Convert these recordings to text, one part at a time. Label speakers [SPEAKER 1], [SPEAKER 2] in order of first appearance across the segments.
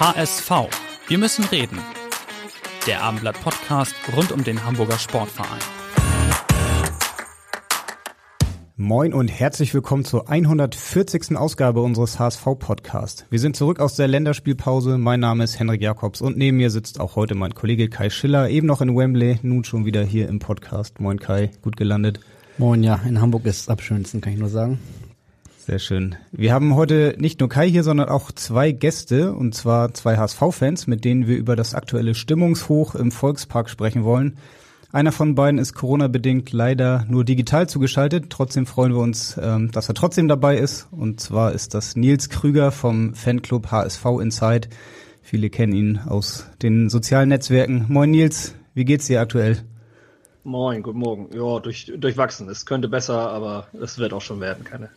[SPEAKER 1] HSV. Wir müssen reden. Der Abendblatt Podcast rund um den Hamburger Sportverein.
[SPEAKER 2] Moin und herzlich willkommen zur 140. Ausgabe unseres HSV Podcast. Wir sind zurück aus der Länderspielpause. Mein Name ist Henrik Jakobs und neben mir sitzt auch heute mein Kollege Kai Schiller, eben noch in Wembley, nun schon wieder hier im Podcast. Moin Kai, gut gelandet.
[SPEAKER 3] Moin, ja, in Hamburg ist es am schönsten, kann ich nur sagen.
[SPEAKER 2] Sehr schön. Wir haben heute nicht nur Kai hier, sondern auch zwei Gäste, und zwar zwei HSV-Fans, mit denen wir über das aktuelle Stimmungshoch im Volkspark sprechen wollen. Einer von beiden ist Corona-bedingt leider nur digital zugeschaltet. Trotzdem freuen wir uns, ähm, dass er trotzdem dabei ist. Und zwar ist das Nils Krüger vom Fanclub HSV Inside. Viele kennen ihn aus den sozialen Netzwerken. Moin Nils, wie geht's dir aktuell?
[SPEAKER 4] Moin, guten Morgen. Ja, durch, durchwachsen. Es könnte besser, aber es wird auch schon werden. Keine,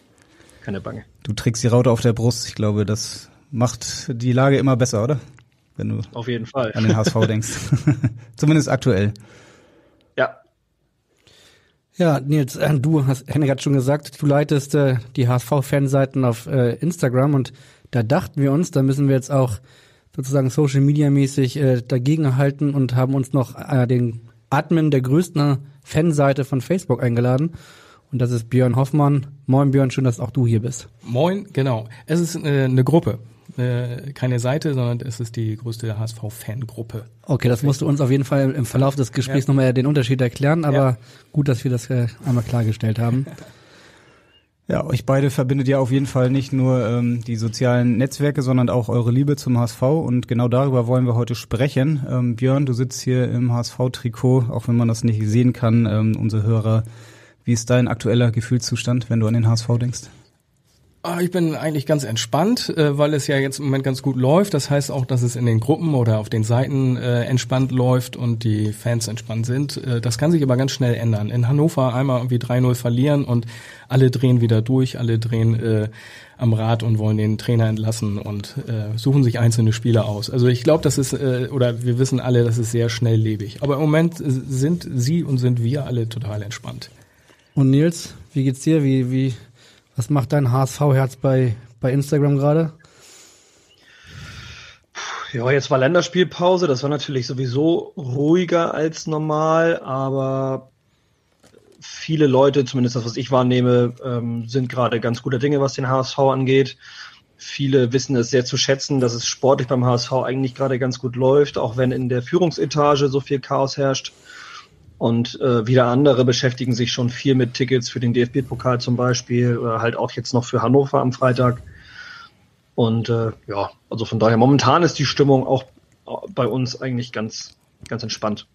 [SPEAKER 4] keine Bange.
[SPEAKER 2] Du trägst die Raute auf der Brust. Ich glaube, das macht die Lage immer besser, oder? Wenn du
[SPEAKER 4] auf jeden Fall
[SPEAKER 2] an den HSV denkst. Zumindest aktuell.
[SPEAKER 4] Ja.
[SPEAKER 3] Ja, Nils, äh, du hast, Henrik hat schon gesagt, du leitest äh, die HSV-Fanseiten auf äh, Instagram und da dachten wir uns, da müssen wir jetzt auch sozusagen Social Media mäßig äh, dagegenhalten und haben uns noch äh, den Admin der größten Fanseite von Facebook eingeladen. Und das ist Björn Hoffmann. Moin Björn, schön, dass auch du hier bist.
[SPEAKER 5] Moin, genau. Es ist äh, eine Gruppe. Äh, keine Seite, sondern es ist die größte HSV-Fangruppe.
[SPEAKER 3] Okay, das musst du uns auf jeden Fall im Verlauf des Gesprächs ja. nochmal den Unterschied erklären, aber ja. gut, dass wir das äh, einmal klargestellt haben.
[SPEAKER 2] Ja, euch beide verbindet ja auf jeden Fall nicht nur ähm, die sozialen Netzwerke, sondern auch eure Liebe zum HSV und genau darüber wollen wir heute sprechen. Ähm, Björn, du sitzt hier im HSV-Trikot, auch wenn man das nicht sehen kann, ähm, unsere Hörer. Wie ist dein aktueller Gefühlszustand, wenn du an den HSV denkst?
[SPEAKER 5] Ah, ich bin eigentlich ganz entspannt, äh, weil es ja jetzt im Moment ganz gut läuft. Das heißt auch, dass es in den Gruppen oder auf den Seiten äh, entspannt läuft und die Fans entspannt sind. Äh, das kann sich aber ganz schnell ändern. In Hannover einmal irgendwie 3-0 verlieren und alle drehen wieder durch, alle drehen am Rad und wollen den Trainer entlassen und suchen sich einzelne Spieler aus. Also ich glaube, das ist, oder wir wissen alle, das ist sehr schnelllebig. Aber im Moment sind sie und sind wir alle total entspannt.
[SPEAKER 3] Und Nils, wie geht's dir? Wie, wie was macht dein HSV-Herz bei, bei Instagram gerade?
[SPEAKER 4] Ja, jetzt war Länderspielpause. Das war natürlich sowieso ruhiger als normal, aber viele Leute, zumindest das, was ich wahrnehme, ähm, sind gerade ganz guter Dinge, was den HSV angeht. Viele wissen es sehr zu schätzen, dass es sportlich beim HSV eigentlich gerade ganz gut läuft, auch wenn in der Führungsetage so viel Chaos herrscht. Und äh, wieder andere beschäftigen sich schon viel mit Tickets für den DFB-Pokal zum Beispiel oder halt auch jetzt noch für Hannover am Freitag. Und äh, ja, also von daher momentan ist die Stimmung auch bei uns eigentlich ganz, ganz entspannt.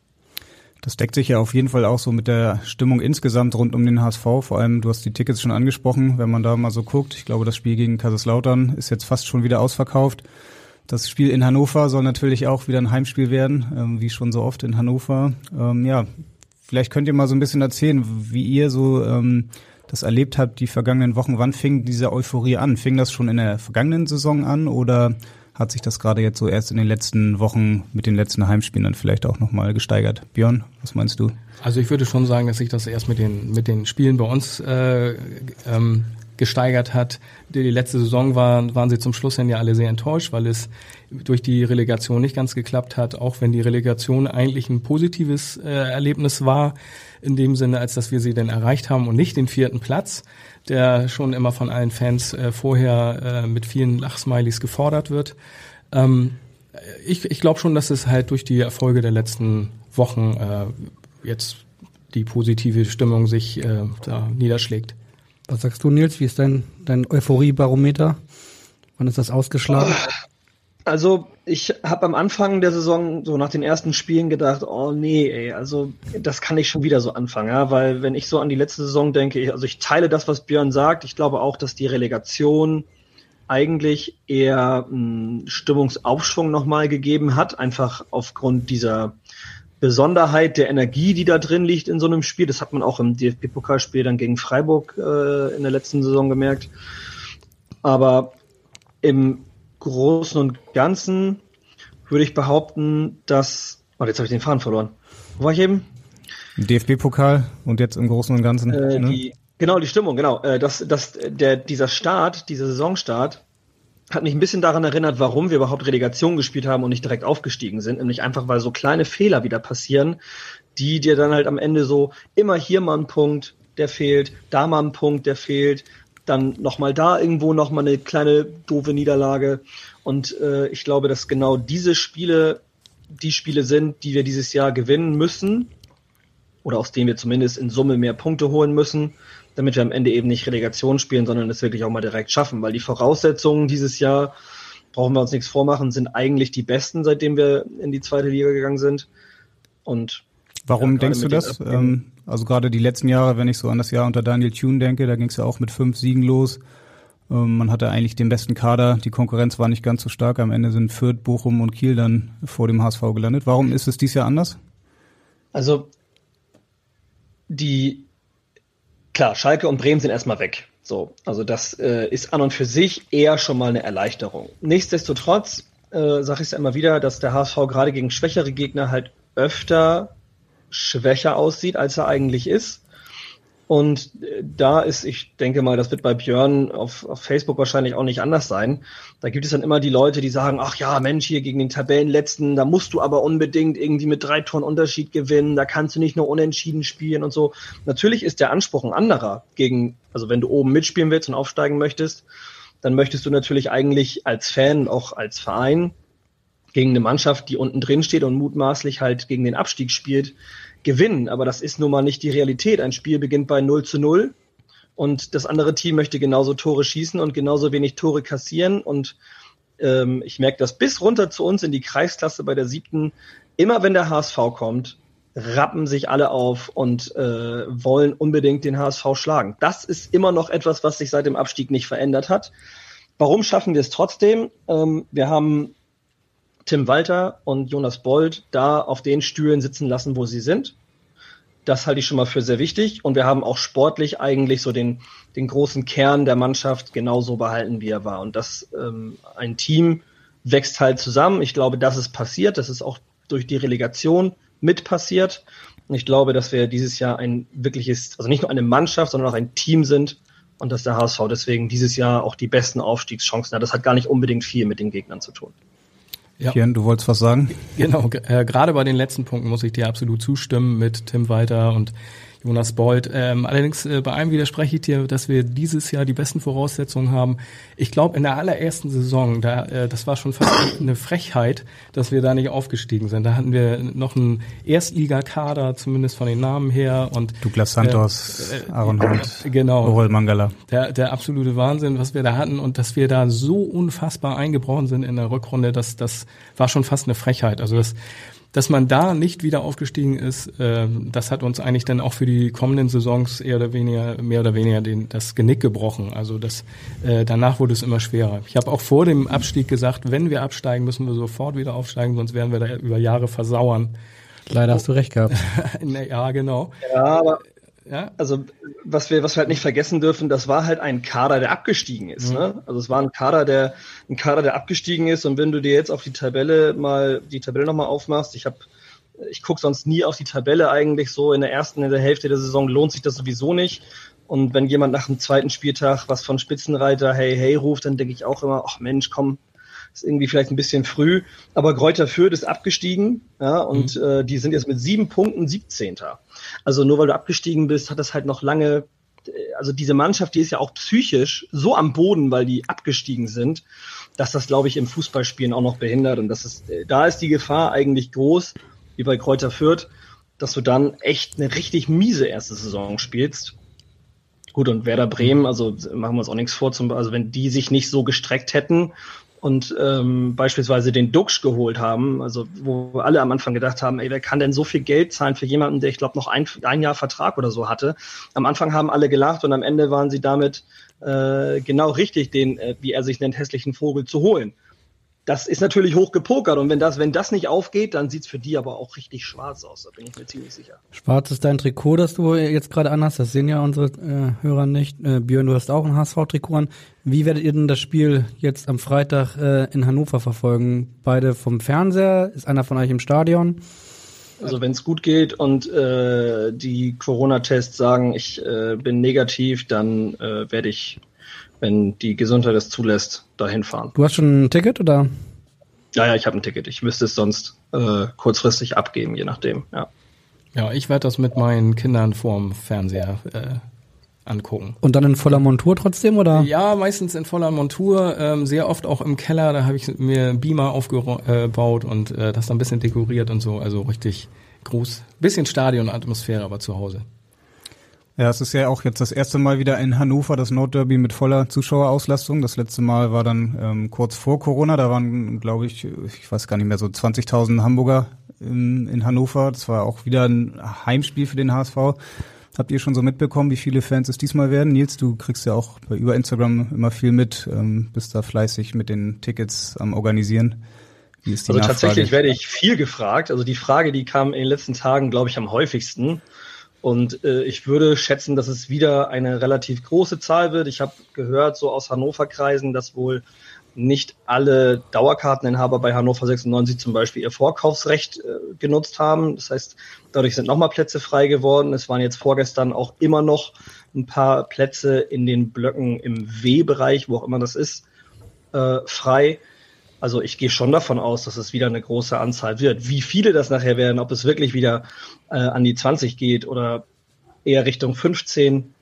[SPEAKER 2] Das deckt sich ja auf jeden Fall auch so mit der Stimmung insgesamt rund um den HSV. Vor allem, du hast die Tickets schon angesprochen, wenn man da mal so guckt. Ich glaube, das Spiel gegen Kaiserslautern ist jetzt fast schon wieder ausverkauft. Das Spiel in Hannover soll natürlich auch wieder ein Heimspiel werden, ähm, wie schon so oft in Hannover. Ähm, ja, Vielleicht könnt ihr mal so ein bisschen erzählen, wie ihr so ähm, das erlebt habt die vergangenen Wochen. Wann fing diese Euphorie an? Fing das schon in der vergangenen Saison an oder hat sich das gerade jetzt so erst in den letzten Wochen mit den letzten Heimspielen dann vielleicht auch nochmal gesteigert? Björn, was meinst du?
[SPEAKER 5] Also ich würde schon sagen, dass sich das erst mit den mit den Spielen bei uns äh, ähm, gesteigert hat. Die letzte Saison war, waren sie zum Schluss hin ja alle sehr enttäuscht, weil es durch die Relegation nicht ganz geklappt hat, auch wenn die Relegation eigentlich ein positives äh, Erlebnis war, in dem Sinne, als dass wir sie denn erreicht haben und nicht den vierten Platz, der schon immer von allen Fans äh, vorher äh, mit vielen Lachsmilies gefordert wird. Ähm, ich ich glaube schon, dass es halt durch die Erfolge der letzten Wochen äh, jetzt die positive Stimmung sich äh, da niederschlägt.
[SPEAKER 3] Was sagst du, Nils? Wie ist dein, dein Euphorie-Barometer? Wann ist das ausgeschlagen?
[SPEAKER 4] Also ich habe am Anfang der Saison so nach den ersten Spielen gedacht, oh nee, ey, also das kann ich schon wieder so anfangen, ja, weil wenn ich so an die letzte Saison denke, ich, also ich teile das, was Björn sagt. Ich glaube auch, dass die Relegation eigentlich eher einen Stimmungsaufschwung nochmal gegeben hat, einfach aufgrund dieser Besonderheit der Energie, die da drin liegt in so einem Spiel. Das hat man auch im DFB-Pokalspiel dann gegen Freiburg äh, in der letzten Saison gemerkt. Aber im Großen und Ganzen würde ich behaupten, dass. Oh, jetzt habe ich den Faden verloren. Wo war ich eben?
[SPEAKER 2] DFB-Pokal und jetzt im Großen und Ganzen.
[SPEAKER 4] Äh, ne? die, genau, die Stimmung, genau. Äh, dass, dass der, dieser Start, dieser Saisonstart, hat mich ein bisschen daran erinnert, warum wir überhaupt Relegation gespielt haben und nicht direkt aufgestiegen sind. Nämlich einfach, weil so kleine Fehler wieder passieren, die dir dann halt am Ende so immer hier mal ein Punkt, der fehlt, da mal ein Punkt, der fehlt, dann nochmal da irgendwo nochmal eine kleine doofe Niederlage. Und äh, ich glaube, dass genau diese Spiele die Spiele sind, die wir dieses Jahr gewinnen müssen oder aus denen wir zumindest in Summe mehr Punkte holen müssen damit wir am Ende eben nicht Relegation spielen, sondern es wirklich auch mal direkt schaffen, weil die Voraussetzungen dieses Jahr, brauchen wir uns nichts vormachen, sind eigentlich die besten, seitdem wir in die zweite Liga gegangen sind. Und
[SPEAKER 2] Warum ja, denkst du das? Ähm, also gerade die letzten Jahre, wenn ich so an das Jahr unter Daniel Thune denke, da ging es ja auch mit fünf Siegen los. Ähm, man hatte eigentlich den besten Kader, die Konkurrenz war nicht ganz so stark. Am Ende sind Fürth, Bochum und Kiel dann vor dem HSV gelandet. Warum ist es dieses Jahr anders?
[SPEAKER 4] Also die klar, Schalke und Bremen sind erstmal weg. So, also das äh, ist an und für sich eher schon mal eine Erleichterung. Nichtsdestotrotz äh, sage ich es ja immer wieder, dass der HSV gerade gegen schwächere Gegner halt öfter schwächer aussieht, als er eigentlich ist. Und äh, da ist, ich denke mal, das wird bei Björn auf, auf Facebook wahrscheinlich auch nicht anders sein. Da gibt es dann immer die Leute, die sagen, ach ja, Mensch, hier gegen den Tabellenletzten, da musst du aber unbedingt irgendwie mit drei Toren Unterschied gewinnen, da kannst du nicht nur unentschieden spielen und so. Natürlich ist der Anspruch ein anderer gegen, also wenn du oben mitspielen willst und aufsteigen möchtest, dann möchtest du natürlich eigentlich als Fan, auch als Verein, gegen eine Mannschaft, die unten drin steht und mutmaßlich halt gegen den Abstieg spielt, gewinnen. Aber das ist nun mal nicht die Realität. Ein Spiel beginnt bei 0 zu 0 und das andere Team möchte genauso Tore schießen und genauso wenig Tore kassieren. Und ähm, ich merke das bis runter zu uns in die Kreisklasse bei der siebten. Immer wenn der HSV kommt, rappen sich alle auf und äh, wollen unbedingt den HSV schlagen. Das ist immer noch etwas, was sich seit dem Abstieg nicht verändert hat. Warum schaffen wir es trotzdem? Ähm, wir haben Tim Walter und Jonas Bold da auf den Stühlen sitzen lassen, wo sie sind. Das halte ich schon mal für sehr wichtig. Und wir haben auch sportlich eigentlich so den, den großen Kern der Mannschaft genauso behalten, wie er war. Und das ähm, ein Team wächst halt zusammen. Ich glaube, das ist passiert. Das ist auch durch die Relegation mit passiert. Und ich glaube, dass wir dieses Jahr ein wirkliches, also nicht nur eine Mannschaft, sondern auch ein Team sind und dass der HSV deswegen dieses Jahr auch die besten Aufstiegschancen hat. Das hat gar nicht unbedingt viel mit den Gegnern zu tun.
[SPEAKER 2] Ja. Kian, du wolltest was sagen?
[SPEAKER 5] Genau, äh, gerade bei den letzten Punkten muss ich dir absolut zustimmen mit Tim Walter und Jonas Bold. Ähm, allerdings äh, bei einem widerspreche ich dir, dass wir dieses Jahr die besten Voraussetzungen haben. Ich glaube, in der allerersten Saison, da, äh, das war schon fast eine Frechheit, dass wir da nicht aufgestiegen sind. Da hatten wir noch einen Erstligakader, zumindest von den Namen her. Und
[SPEAKER 2] Douglas Santos, äh, äh Aaron Hunt,
[SPEAKER 5] genau,
[SPEAKER 2] Orel Mangala.
[SPEAKER 5] Der, der absolute Wahnsinn, was wir da hatten und dass wir da so unfassbar eingebrochen sind in der Rückrunde, das, das war schon fast eine Frechheit. Also das dass man da nicht wieder aufgestiegen ist, äh, das hat uns eigentlich dann auch für die kommenden Saisons eher oder weniger, mehr oder weniger den, das Genick gebrochen. Also das, äh, danach wurde es immer schwerer. Ich habe auch vor dem Abstieg gesagt, wenn wir absteigen, müssen wir sofort wieder aufsteigen, sonst werden wir da über Jahre versauern.
[SPEAKER 3] Leider hast du recht gehabt.
[SPEAKER 5] ja, genau.
[SPEAKER 4] Ja, aber ja? Also was wir, was wir halt nicht vergessen dürfen, das war halt ein Kader, der abgestiegen ist. Mhm. Ne? Also es war ein Kader, der ein Kader, der abgestiegen ist. Und wenn du dir jetzt auf die Tabelle mal die Tabelle nochmal aufmachst, ich habe ich gucke sonst nie auf die Tabelle eigentlich so in der ersten, in der Hälfte der Saison lohnt sich das sowieso nicht. Und wenn jemand nach dem zweiten Spieltag was von Spitzenreiter hey hey ruft, dann denke ich auch immer, ach Mensch, komm, ist irgendwie vielleicht ein bisschen früh. Aber Kräuter Fürth ist abgestiegen, ja, und mhm. äh, die sind jetzt mit sieben Punkten 17. Also nur weil du abgestiegen bist, hat das halt noch lange, also diese Mannschaft, die ist ja auch psychisch so am Boden, weil die abgestiegen sind, dass das, glaube ich, im Fußballspielen auch noch behindert. Und das ist, da ist die Gefahr eigentlich groß, wie bei Kräuter Fürth, dass du dann echt eine richtig miese erste Saison spielst. Gut, und Werder Bremen, also machen wir uns auch nichts vor, zum, also wenn die sich nicht so gestreckt hätten, und ähm, beispielsweise den Duxch geholt haben, also wo alle am Anfang gedacht haben, ey, wer kann denn so viel Geld zahlen für jemanden, der ich glaube noch ein, ein Jahr Vertrag oder so hatte. Am Anfang haben alle gelacht und am Ende waren sie damit äh, genau richtig, den, äh, wie er sich nennt, hässlichen Vogel zu holen das ist natürlich hoch gepokert und wenn das, wenn das nicht aufgeht, dann sieht's für die aber auch richtig schwarz aus, da bin ich mir ziemlich sicher.
[SPEAKER 3] Schwarz ist dein Trikot, das du jetzt gerade anhast, das sehen ja unsere äh, Hörer nicht. Äh, Björn, du hast auch ein HSV-Trikot an. Wie werdet ihr denn das Spiel jetzt am Freitag äh, in Hannover verfolgen? Beide vom Fernseher? Ist einer von euch im Stadion?
[SPEAKER 4] Also wenn es gut geht und äh, die Corona-Tests sagen, ich äh, bin negativ, dann äh, werde ich wenn die Gesundheit es zulässt, dahin fahren.
[SPEAKER 3] Du hast schon ein Ticket oder?
[SPEAKER 4] Ja, ja, ich habe ein Ticket. Ich müsste es sonst äh, kurzfristig abgeben, je nachdem. Ja,
[SPEAKER 5] ja ich werde das mit meinen Kindern vorm Fernseher äh, angucken.
[SPEAKER 3] Und dann in voller Montur trotzdem, oder?
[SPEAKER 5] Ja, meistens in voller Montur, ähm, sehr oft auch im Keller, da habe ich mir Beamer aufgebaut und äh, das dann ein bisschen dekoriert und so, also richtig groß. Bisschen Stadionatmosphäre, aber zu Hause.
[SPEAKER 2] Ja, es ist ja auch jetzt das erste Mal wieder in Hannover das Nordderby mit voller Zuschauerauslastung. Das letzte Mal war dann ähm, kurz vor Corona. Da waren, glaube ich, ich weiß gar nicht mehr, so 20.000 Hamburger in, in Hannover. Das war auch wieder ein Heimspiel für den HSV. Habt ihr schon so mitbekommen, wie viele Fans es diesmal werden? Nils, du kriegst ja auch über Instagram immer viel mit, ähm, bist da fleißig mit den Tickets am Organisieren.
[SPEAKER 4] Wie ist die also Nachfrage? tatsächlich werde ich viel gefragt. Also die Frage, die kam in den letzten Tagen, glaube ich, am häufigsten. Und äh, ich würde schätzen, dass es wieder eine relativ große Zahl wird. Ich habe gehört, so aus Hannover-Kreisen, dass wohl nicht alle Dauerkarteninhaber bei Hannover 96 zum Beispiel ihr Vorkaufsrecht äh, genutzt haben. Das heißt, dadurch sind nochmal Plätze frei geworden. Es waren jetzt vorgestern auch immer noch ein paar Plätze in den Blöcken im W-Bereich, wo auch immer das ist, äh, frei. Also ich gehe schon davon aus, dass es wieder eine große Anzahl wird. Wie viele das nachher werden, ob es wirklich wieder äh, an die 20 geht oder eher Richtung 15,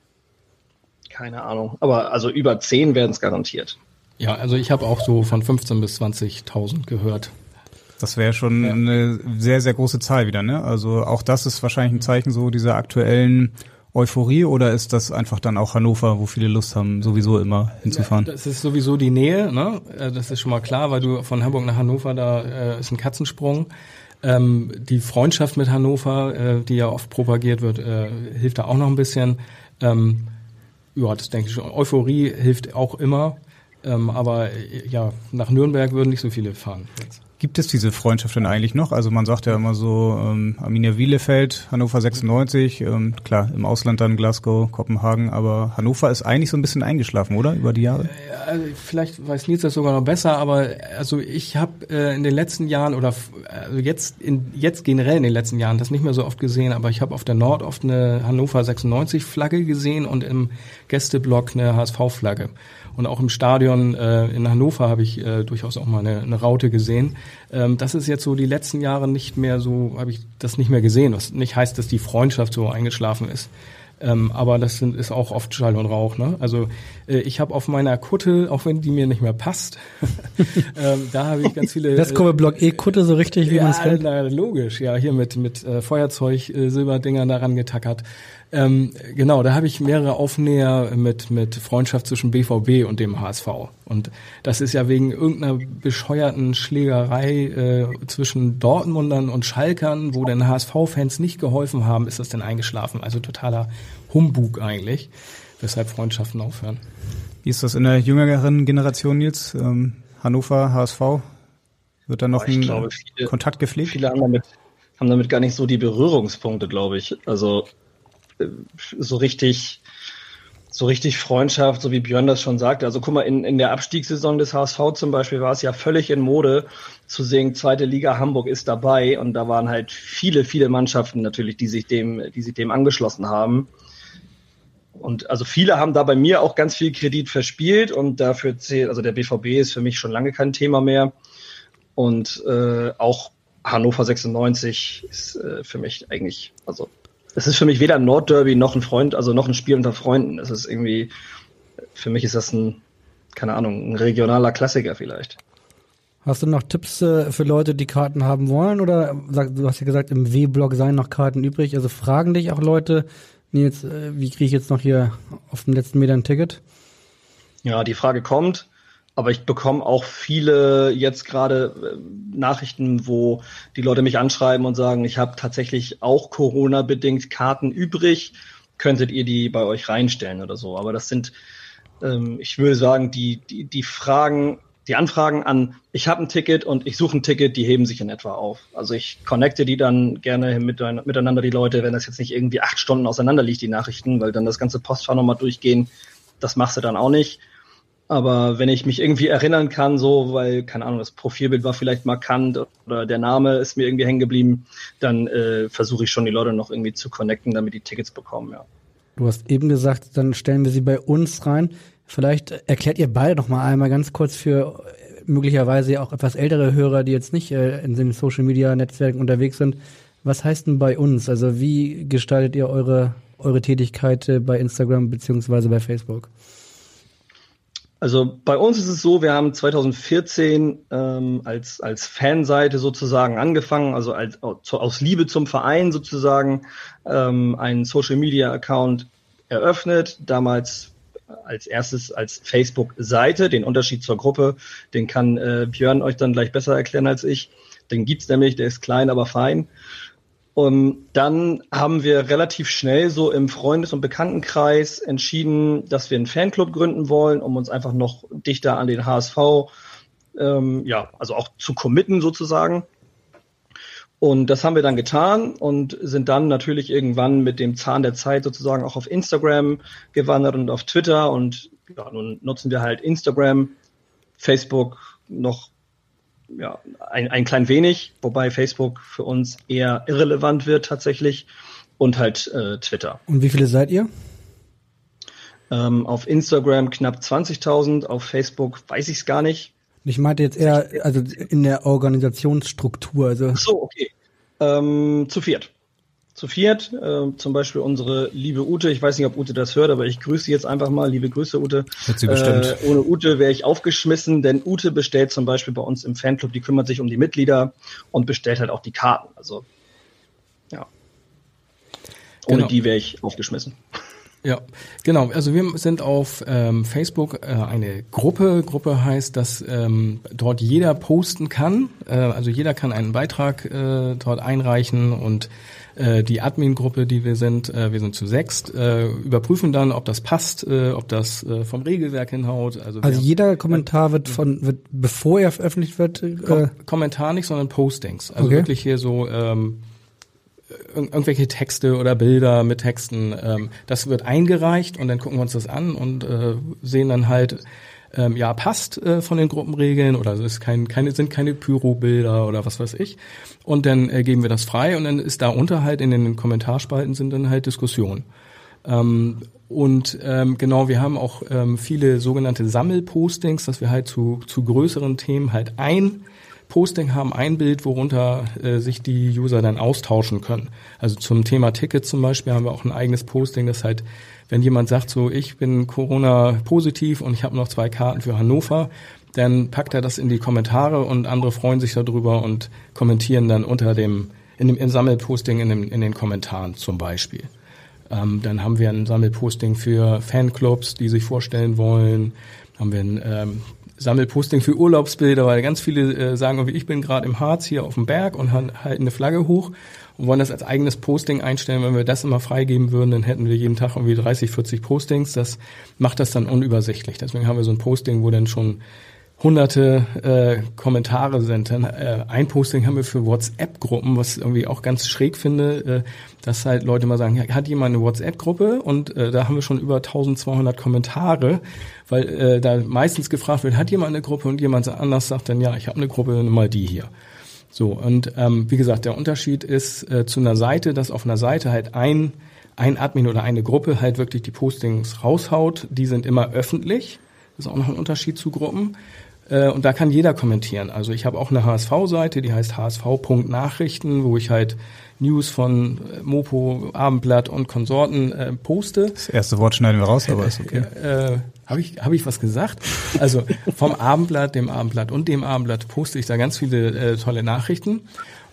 [SPEAKER 4] keine Ahnung. Aber also über 10 werden es garantiert.
[SPEAKER 5] Ja, also ich habe auch so von 15 bis 20.000 gehört.
[SPEAKER 2] Das wäre schon ja. eine sehr, sehr große Zahl wieder, ne? Also auch das ist wahrscheinlich ein Zeichen so dieser aktuellen Euphorie oder ist das einfach dann auch Hannover, wo viele Lust haben, sowieso immer hinzufahren?
[SPEAKER 5] Das ist sowieso die Nähe, ne? Äh, das ist schon mal klar, weil du von Hamburg nach Hannover, da äh, ist ein Katzensprung. Ähm, die Freundschaft mit Hannover, äh, die ja oft propagiert wird, äh, hilft da auch noch ein bisschen. Ähm, ja, das denke ich schon. Euphorie hilft auch immer. Ähm, aber äh, ja, nach Nürnberg würden nicht so viele fahren jetzt.
[SPEAKER 2] Gibt es diese Freundschaft denn eigentlich noch? Also man sagt ja immer so, ähm, Arminia Bielefeld, Hannover 96, ähm, klar, im Ausland dann Glasgow, Kopenhagen, aber Hannover ist eigentlich so ein bisschen eingeschlafen, oder? Über die Jahre?
[SPEAKER 5] Also vielleicht weiß Nils das sogar noch besser, aber also ich habe äh, in den letzten Jahren oder also jetzt, in, jetzt generell in den letzten Jahren das nicht mehr so oft gesehen, aber ich habe auf der Nord oft eine Hannover 96 Flagge gesehen und im Gästeblock eine HSV-Flagge. Und auch im Stadion äh, in Hannover habe ich äh, durchaus auch mal eine, eine Raute gesehen. Ähm, das ist jetzt so die letzten Jahre nicht mehr so, habe ich das nicht mehr gesehen. Was nicht heißt, dass die Freundschaft so eingeschlafen ist. Ähm, aber das sind, ist auch oft Schall und Rauch. Ne? Also äh, ich habe auf meiner Kutte, auch wenn die mir nicht mehr passt, ähm, da habe ich ganz viele.
[SPEAKER 3] Das kommt Block E Kutte so richtig, wie
[SPEAKER 5] ja,
[SPEAKER 3] man es kennt.
[SPEAKER 5] Na, logisch, ja, hier mit mit äh, Feuerzeug, äh, Silberdingern daran getackert. Ähm, genau, da habe ich mehrere Aufnäher mit, mit Freundschaft zwischen BVB und dem HSV. Und das ist ja wegen irgendeiner bescheuerten Schlägerei äh, zwischen Dortmundern und Schalkern, wo den HSV-Fans nicht geholfen haben, ist das denn eingeschlafen. Also totaler Humbug eigentlich, weshalb Freundschaften aufhören.
[SPEAKER 2] Wie ist das in der jüngeren Generation jetzt? Ähm, Hannover, HSV? Wird da noch ein glaube, viele, Kontakt gepflegt?
[SPEAKER 4] Viele haben damit, haben damit gar nicht so die Berührungspunkte, glaube ich. Also so richtig, so richtig Freundschaft, so wie Björn das schon sagte. Also guck mal, in, in der Abstiegssaison des HSV zum Beispiel war es ja völlig in Mode zu sehen, zweite Liga Hamburg ist dabei und da waren halt viele, viele Mannschaften natürlich, die sich dem, die sich dem angeschlossen haben. Und also viele haben da bei mir auch ganz viel Kredit verspielt und dafür zählt, also der BVB ist für mich schon lange kein Thema mehr. Und äh, auch Hannover 96 ist äh, für mich eigentlich, also es ist für mich weder ein Nordderby noch ein Freund, also noch ein Spiel unter Freunden. Es ist irgendwie, für mich ist das ein, keine Ahnung, ein regionaler Klassiker vielleicht.
[SPEAKER 3] Hast du noch Tipps äh, für Leute, die Karten haben wollen? Oder du hast ja gesagt, im W-Block seien noch Karten übrig. Also fragen dich auch Leute, Nils, äh, wie kriege ich jetzt noch hier auf dem letzten Meter ein Ticket?
[SPEAKER 4] Ja, die Frage kommt. Aber ich bekomme auch viele jetzt gerade äh, Nachrichten, wo die Leute mich anschreiben und sagen, ich habe tatsächlich auch Corona-bedingt Karten übrig. Könntet ihr die bei euch reinstellen oder so? Aber das sind, ähm, ich würde sagen, die, die, die Fragen, die Anfragen an, ich habe ein Ticket und ich suche ein Ticket, die heben sich in etwa auf. Also ich connecte die dann gerne miteinander, die Leute, wenn das jetzt nicht irgendwie acht Stunden auseinander liegt, die Nachrichten, weil dann das ganze Postfach nochmal durchgehen, das machst du dann auch nicht. Aber wenn ich mich irgendwie erinnern kann, so, weil, keine Ahnung, das Profilbild war vielleicht markant oder der Name ist mir irgendwie hängen geblieben, dann äh, versuche ich schon die Leute noch irgendwie zu connecten, damit die Tickets bekommen, ja.
[SPEAKER 3] Du hast eben gesagt, dann stellen wir sie bei uns rein. Vielleicht erklärt ihr beide noch mal einmal ganz kurz für möglicherweise auch etwas ältere Hörer, die jetzt nicht äh, in den Social Media Netzwerken unterwegs sind. Was heißt denn bei uns? Also wie gestaltet ihr eure, eure Tätigkeit äh, bei Instagram beziehungsweise bei Facebook?
[SPEAKER 4] Also bei uns ist es so, wir haben 2014 ähm, als, als Fanseite sozusagen angefangen, also als, aus Liebe zum Verein sozusagen ähm, einen Social Media Account eröffnet, damals als erstes als Facebook-Seite. Den Unterschied zur Gruppe, den kann äh, Björn euch dann gleich besser erklären als ich. Den gibt's nämlich, der ist klein, aber fein. Und dann haben wir relativ schnell so im Freundes- und Bekanntenkreis entschieden, dass wir einen Fanclub gründen wollen, um uns einfach noch dichter an den HSV, ähm, ja, also auch zu committen sozusagen. Und das haben wir dann getan und sind dann natürlich irgendwann mit dem Zahn der Zeit sozusagen auch auf Instagram gewandert und auf Twitter. Und ja, nun nutzen wir halt Instagram, Facebook noch ja, ein, ein klein wenig, wobei Facebook für uns eher irrelevant wird tatsächlich und halt äh, Twitter.
[SPEAKER 3] Und wie viele seid ihr?
[SPEAKER 4] Ähm, auf Instagram knapp 20.000, auf Facebook weiß ich es gar nicht.
[SPEAKER 3] Ich meinte jetzt eher also in der Organisationsstruktur. Also.
[SPEAKER 4] Ach so, okay. Ähm, zu viert zu viert. Äh, zum Beispiel unsere liebe Ute. Ich weiß nicht, ob Ute das hört, aber ich grüße sie jetzt einfach mal. Liebe Grüße, Ute.
[SPEAKER 2] Hört sie bestimmt.
[SPEAKER 4] Äh, ohne Ute wäre ich aufgeschmissen, denn Ute bestellt zum Beispiel bei uns im Fanclub, die kümmert sich um die Mitglieder und bestellt halt auch die Karten. Also, ja. Ohne genau. die wäre ich aufgeschmissen.
[SPEAKER 5] Ja, genau. Also wir sind auf ähm, Facebook äh, eine Gruppe. Gruppe heißt, dass ähm, dort jeder posten kann. Äh, also jeder kann einen Beitrag äh, dort einreichen und äh, die Admin-Gruppe, die wir sind, äh, wir sind zu sechst, äh, überprüfen dann, ob das passt, äh, ob das äh, vom Regelwerk hinhaut.
[SPEAKER 3] Also, also jeder Kommentar wird von, wird, bevor er veröffentlicht wird? Äh,
[SPEAKER 5] Kom Kommentar nicht, sondern Postings. Also okay. wirklich hier so ähm, irgendwelche Texte oder Bilder mit Texten. Ähm, das wird eingereicht und dann gucken wir uns das an und äh, sehen dann halt, ähm, ja, passt äh, von den Gruppenregeln oder es ist kein, keine, sind keine Pyro-Bilder oder was weiß ich. Und dann äh, geben wir das frei und dann ist da unter halt in den Kommentarspalten sind dann halt Diskussionen. Ähm, und ähm, genau, wir haben auch ähm, viele sogenannte Sammelpostings, dass wir halt zu, zu größeren Themen halt ein Posting haben, ein Bild, worunter äh, sich die User dann austauschen können. Also zum Thema Ticket zum Beispiel haben wir auch ein eigenes Posting, das halt, wenn jemand sagt, so ich bin Corona positiv und ich habe noch zwei Karten für Hannover, dann packt er das in die Kommentare und andere freuen sich darüber und kommentieren dann unter dem, in dem in Sammelposting in, dem, in den Kommentaren zum Beispiel. Ähm, dann haben wir ein Sammelposting für Fanclubs, die sich vorstellen wollen. Haben wir ein ähm, Sammelposting für Urlaubsbilder, weil ganz viele äh, sagen, ich bin gerade im Harz hier auf dem Berg und halten eine Flagge hoch und wollen das als eigenes Posting einstellen. Wenn wir das immer freigeben würden, dann hätten wir jeden Tag irgendwie 30, 40 Postings. Das macht das dann unübersichtlich. Deswegen haben wir so ein Posting, wo dann schon hunderte äh, Kommentare sind. Dann, äh, ein Posting haben wir für WhatsApp-Gruppen, was irgendwie auch ganz schräg finde, äh, dass halt Leute mal sagen, hat jemand eine WhatsApp-Gruppe? Und äh, da haben wir schon über 1200 Kommentare, weil äh, da meistens gefragt wird, hat jemand eine Gruppe? Und jemand anders sagt dann, ja, ich habe eine Gruppe, nimm mal die hier. So, und ähm, wie gesagt, der Unterschied ist äh, zu einer Seite, dass auf einer Seite halt ein, ein Admin oder eine Gruppe halt wirklich die Postings raushaut. Die sind immer öffentlich. Das ist auch noch ein Unterschied zu Gruppen. Äh, und da kann jeder kommentieren. Also ich habe auch eine HSV-Seite, die heißt hsv.nachrichten, wo ich halt News von äh, Mopo, Abendblatt und Konsorten äh, poste.
[SPEAKER 2] Das erste Wort schneiden wir raus, aber ist okay.
[SPEAKER 5] Äh, habe ich, hab ich was gesagt? Also vom Abendblatt, dem Abendblatt und dem Abendblatt poste ich da ganz viele äh, tolle Nachrichten.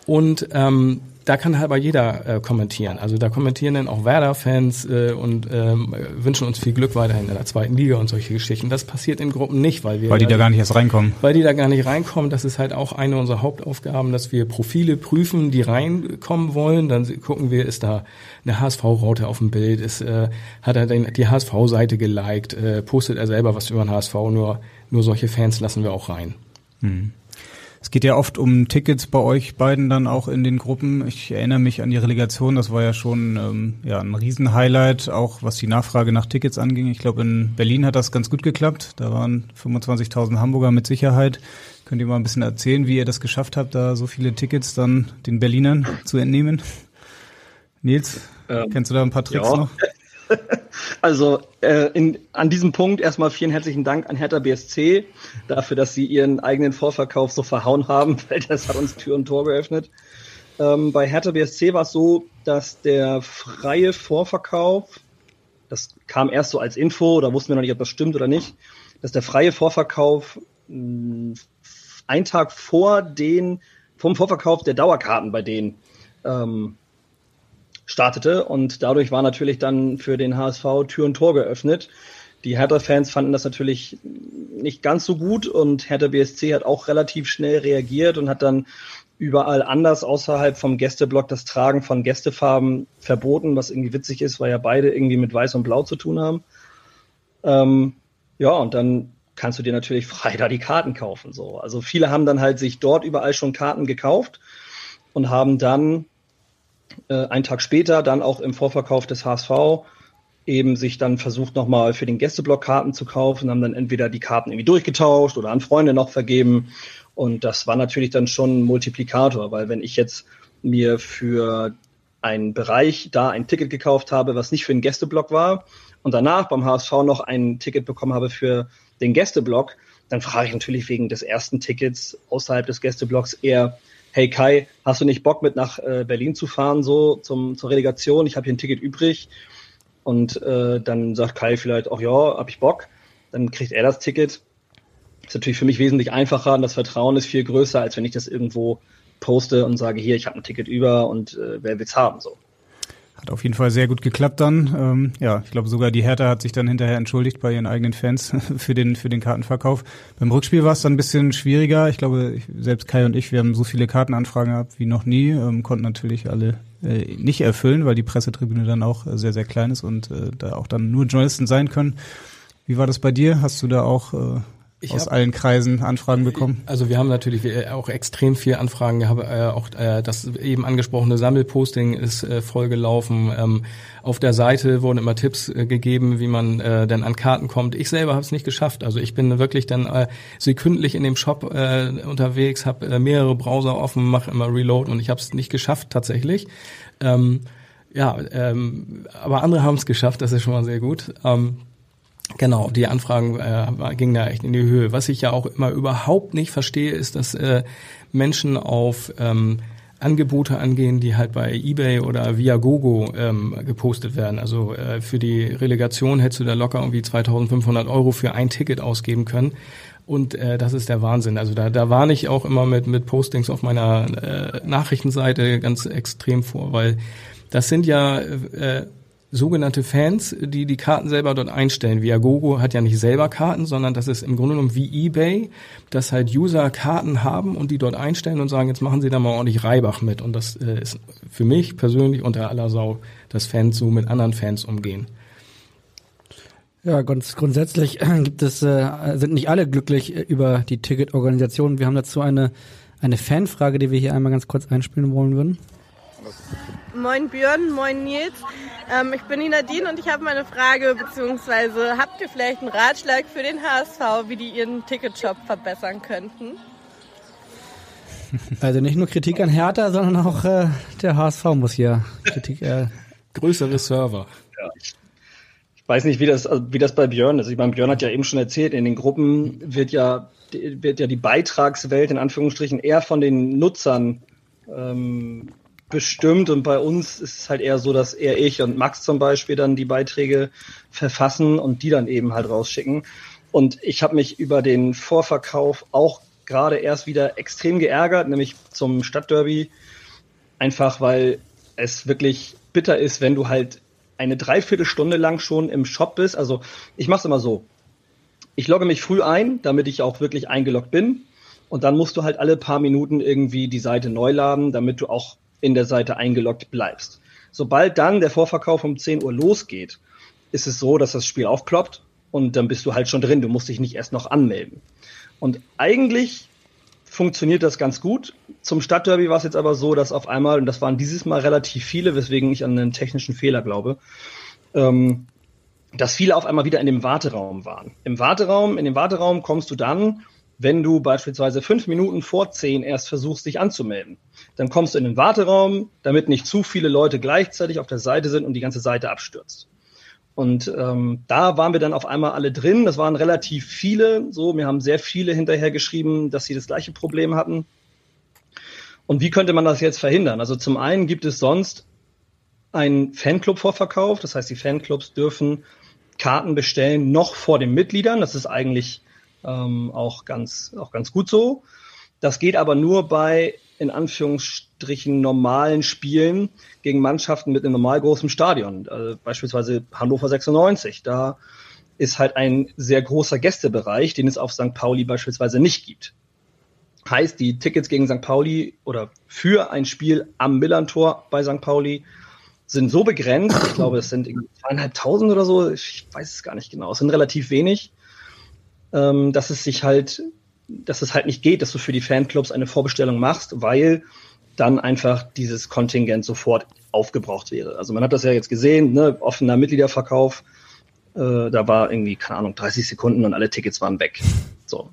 [SPEAKER 5] Und ähm, da kann halt aber jeder äh, kommentieren. Also da kommentieren dann auch Werder-Fans äh, und ähm, wünschen uns viel Glück weiterhin in der zweiten Liga und solche Geschichten. Das passiert in Gruppen nicht, weil wir
[SPEAKER 2] weil die da gar nicht erst reinkommen.
[SPEAKER 5] Weil die da gar nicht reinkommen. Das ist halt auch eine unserer Hauptaufgaben, dass wir Profile prüfen, die reinkommen wollen. Dann gucken wir, ist da eine HSV-Raute auf dem Bild, ist äh, hat er den, die HSV-Seite geliked, äh, postet er selber was über den HSV. Nur nur solche Fans lassen wir auch rein.
[SPEAKER 2] Hm. Es geht ja oft um Tickets bei euch beiden dann auch in den Gruppen. Ich erinnere mich an die Relegation, das war ja schon ähm, ja, ein Riesenhighlight, auch was die Nachfrage nach Tickets anging. Ich glaube, in Berlin hat das ganz gut geklappt. Da waren 25.000 Hamburger mit Sicherheit. Könnt ihr mal ein bisschen erzählen, wie ihr das geschafft habt, da so viele Tickets dann den Berlinern zu entnehmen? Nils, ähm, kennst du da ein paar Tricks ja. noch?
[SPEAKER 4] Also äh, in, an diesem Punkt erstmal vielen herzlichen Dank an Hertha BSC dafür, dass sie ihren eigenen Vorverkauf so verhauen haben, weil das hat uns Tür und Tor geöffnet. Ähm, bei Hertha BSC war es so, dass der freie Vorverkauf, das kam erst so als Info, da wussten wir noch nicht, ob das stimmt oder nicht, dass der freie Vorverkauf mh, hm, ein Tag vor den, vom Vorverkauf der Dauerkarten bei denen ähm, startete und dadurch war natürlich dann für den HSV Tür und Tor geöffnet. Die Hertha-Fans fanden das natürlich nicht ganz so gut und Hertha BSC hat auch relativ schnell reagiert und hat dann überall anders außerhalb vom Gästeblock das Tragen von Gästefarben verboten, was irgendwie witzig ist, weil ja beide irgendwie mit Weiß und Blau zu tun haben. Ähm, ja, und dann kannst du dir natürlich frei da die Karten kaufen. So. Also viele haben dann halt sich dort überall schon Karten gekauft und haben dann äh, einen Tag später dann auch im Vorverkauf des HSV eben sich dann versucht nochmal für den Gästeblock Karten zu kaufen, haben dann entweder die Karten irgendwie durchgetauscht oder an Freunde noch vergeben. Und das war natürlich dann schon ein Multiplikator, weil wenn ich jetzt mir für einen Bereich da ein Ticket gekauft habe, was nicht für den Gästeblock war und danach beim HSV noch ein Ticket bekommen habe für den Gästeblock, dann frage ich natürlich wegen des ersten Tickets außerhalb des Gästeblocks eher, hey Kai, hast du nicht Bock mit nach äh, Berlin zu fahren, so zum, zur Relegation? Ich habe hier ein Ticket übrig. Und äh, dann sagt Kai vielleicht auch, ja, hab ich Bock. Dann kriegt er das Ticket. Ist natürlich für mich wesentlich einfacher und das Vertrauen ist viel größer, als wenn ich das irgendwo poste und sage, hier, ich habe ein Ticket über und äh, wer will's haben so.
[SPEAKER 2] Hat auf jeden Fall sehr gut geklappt dann. Ähm, ja, ich glaube sogar die Hertha hat sich dann hinterher entschuldigt bei ihren eigenen Fans für den für den Kartenverkauf. Beim Rückspiel war es dann ein bisschen schwieriger. Ich glaube, selbst Kai und ich, wir haben so viele Kartenanfragen gehabt wie noch nie, ähm, konnten natürlich alle äh, nicht erfüllen, weil die Pressetribüne dann auch sehr sehr klein ist und äh, da auch dann nur Journalisten sein können. Wie war das bei dir? Hast du da auch äh, ich aus hab, allen Kreisen Anfragen bekommen?
[SPEAKER 5] Also wir haben natürlich auch extrem viel Anfragen gehabt. Äh, auch äh, das eben angesprochene Sammelposting ist äh, vollgelaufen. Ähm, auf der Seite wurden immer Tipps äh, gegeben, wie man äh, denn an Karten kommt. Ich selber habe es nicht geschafft. Also ich bin wirklich dann äh, sekündlich in dem Shop äh, unterwegs, habe äh, mehrere Browser offen, mache immer Reload und ich habe es nicht geschafft tatsächlich. Ähm, ja, ähm, aber andere haben es geschafft. Das ist schon mal sehr gut. Ähm, Genau, die Anfragen äh, gingen da echt in die Höhe. Was ich ja auch immer überhaupt nicht verstehe, ist, dass äh, Menschen auf ähm, Angebote angehen, die halt bei eBay oder Viagogo ähm, gepostet werden. Also äh, für die Relegation hättest du da locker irgendwie 2500 Euro für ein Ticket ausgeben können. Und äh, das ist der Wahnsinn. Also da, da warne ich auch immer mit, mit Postings auf meiner äh, Nachrichtenseite ganz extrem vor, weil das sind ja äh, sogenannte Fans, die die Karten selber dort einstellen. Viagogo hat ja nicht selber Karten, sondern das ist im Grunde genommen wie eBay, dass halt User Karten haben und die dort einstellen und sagen, jetzt machen sie da mal ordentlich Reibach mit. Und das äh, ist für mich persönlich unter aller Sau, dass Fans so mit anderen Fans umgehen.
[SPEAKER 3] Ja, ganz grundsätzlich gibt es, äh, sind nicht alle glücklich äh, über die Ticketorganisation. Wir haben dazu eine, eine Fanfrage, die wir hier einmal ganz kurz einspielen wollen würden.
[SPEAKER 6] Moin Björn, moin Nils. Ähm, ich bin die Nadine und ich habe mal eine Frage, beziehungsweise habt ihr vielleicht einen Ratschlag für den HSV, wie die ihren Ticketshop verbessern könnten?
[SPEAKER 3] Also nicht nur Kritik an Hertha, sondern auch äh, der HSV muss hier Kritik.
[SPEAKER 5] Äh Größere Server.
[SPEAKER 4] Ja, ich, ich weiß nicht, wie das, also wie das bei Björn ist. Ich meine, Björn hat ja eben schon erzählt, in den Gruppen wird ja, wird ja die Beitragswelt in Anführungsstrichen eher von den Nutzern ähm, bestimmt und bei uns ist es halt eher so, dass eher ich und Max zum Beispiel dann die Beiträge verfassen und die dann eben halt rausschicken. Und ich habe mich über den Vorverkauf auch gerade erst wieder extrem geärgert, nämlich zum Stadtderby. Einfach weil es wirklich bitter ist, wenn du halt eine Dreiviertelstunde lang schon im Shop bist. Also ich mache es immer so. Ich logge mich früh ein, damit ich auch wirklich eingeloggt bin. Und dann musst du halt alle paar Minuten irgendwie die Seite neu laden, damit du auch in der Seite eingeloggt bleibst. Sobald dann der Vorverkauf um 10 Uhr losgeht, ist es so, dass das Spiel aufploppt und dann bist du halt schon drin. Du musst dich nicht erst noch anmelden. Und eigentlich funktioniert das ganz gut. Zum Stadtderby war es jetzt aber so, dass auf einmal, und das waren dieses Mal relativ viele, weswegen ich an einen technischen Fehler glaube, ähm, dass viele auf einmal wieder in dem Warteraum waren. Im Warteraum, in dem Warteraum kommst du dann, wenn du beispielsweise fünf Minuten vor zehn erst versuchst, dich anzumelden. Dann kommst du in den Warteraum, damit nicht zu viele Leute gleichzeitig auf der Seite sind und die ganze Seite abstürzt. Und ähm, da waren wir dann auf einmal alle drin. Das waren relativ viele. So, mir haben sehr viele hinterher geschrieben, dass sie das gleiche Problem hatten. Und wie könnte man das jetzt verhindern? Also zum einen gibt es sonst einen Fanclub-Vorverkauf. Das heißt, die Fanclubs dürfen Karten bestellen noch vor den Mitgliedern. Das ist eigentlich ähm, auch ganz auch ganz gut so. Das geht aber nur bei in Anführungsstrichen normalen Spielen gegen Mannschaften mit einem normal großen Stadion. Also beispielsweise Hannover 96. Da ist halt ein sehr großer Gästebereich, den es auf St. Pauli beispielsweise nicht gibt. Heißt, die Tickets gegen St. Pauli oder für ein Spiel am Millantor bei St. Pauli sind so begrenzt, ich glaube, es sind zweieinhalbtausend oder so, ich weiß es gar nicht genau, es sind relativ wenig, ähm, dass es sich halt dass es halt nicht geht, dass du für die Fanclubs eine Vorbestellung machst, weil dann einfach dieses Kontingent sofort aufgebraucht wäre. Also man hat das ja jetzt gesehen, ne, offener Mitgliederverkauf, äh, da war irgendwie, keine Ahnung, 30 Sekunden und alle Tickets waren weg. So.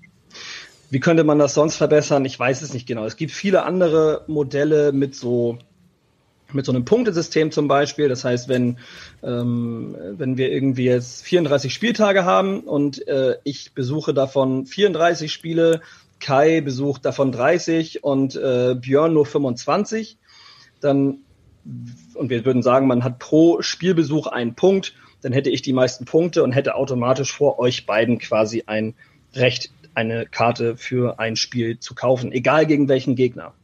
[SPEAKER 4] Wie könnte man das sonst verbessern? Ich weiß es nicht genau. Es gibt viele andere Modelle mit so mit so einem Punktesystem zum Beispiel. Das heißt, wenn, ähm, wenn wir irgendwie jetzt 34 Spieltage haben und äh, ich besuche davon 34 Spiele, Kai besucht davon 30 und äh, Björn nur 25, dann und wir würden sagen, man hat pro Spielbesuch einen Punkt, dann hätte ich die meisten Punkte und hätte automatisch vor euch beiden quasi ein Recht, eine Karte für ein Spiel zu kaufen, egal gegen welchen Gegner.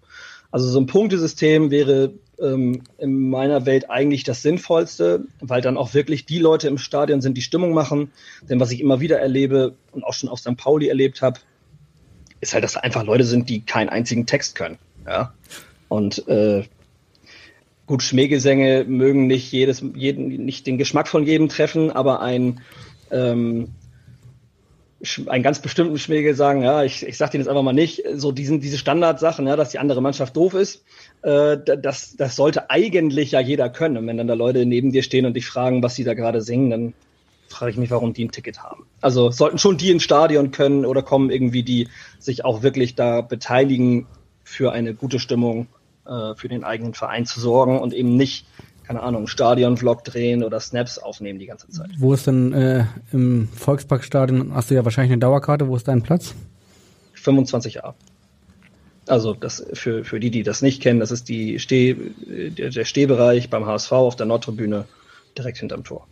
[SPEAKER 4] Also so ein Punktesystem wäre ähm, in meiner Welt eigentlich das Sinnvollste, weil dann auch wirklich die Leute im Stadion sind, die Stimmung machen. Denn was ich immer wieder erlebe und auch schon auf St. Pauli erlebt habe, ist halt, dass da einfach Leute sind, die keinen einzigen Text können. Ja. Und äh, gut, Schmähgesänge mögen nicht jedes, jeden, nicht den Geschmack von jedem treffen, aber ein ähm, einen ganz bestimmten Schmägel sagen, ja, ich, ich sag den jetzt einfach mal nicht, so diesen, diese Standardsachen, ja, dass die andere Mannschaft doof ist, äh, das, das sollte eigentlich ja jeder können. Und wenn dann da Leute neben dir stehen und dich fragen, was sie da gerade singen, dann frage ich mich, warum die ein Ticket haben. Also sollten schon die ins Stadion können oder kommen irgendwie, die sich auch wirklich da beteiligen, für eine gute Stimmung äh, für den eigenen Verein zu sorgen und eben nicht keine Ahnung, Stadion-Vlog drehen oder Snaps aufnehmen die ganze Zeit.
[SPEAKER 3] Wo ist denn äh, im Volksparkstadion, hast du ja wahrscheinlich eine Dauerkarte, wo ist dein Platz?
[SPEAKER 4] 25a. Also das für, für die, die das nicht kennen, das ist die Steh, der, der Stehbereich beim HSV auf der Nordtribüne direkt hinterm Tor.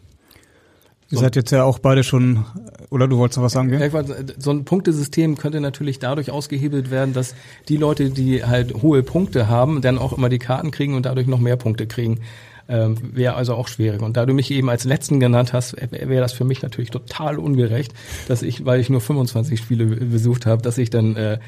[SPEAKER 2] Ihr seid jetzt ja auch beide schon, oder du wolltest noch was sagen? Gell?
[SPEAKER 5] So ein Punktesystem könnte natürlich dadurch ausgehebelt werden, dass die Leute, die halt hohe Punkte haben, dann auch immer die Karten kriegen und dadurch noch mehr Punkte kriegen. Ähm, wäre also auch schwierig. Und da du mich eben als letzten genannt hast, wäre das für mich natürlich total ungerecht, dass ich, weil ich nur 25 Spiele besucht habe, dass ich dann äh,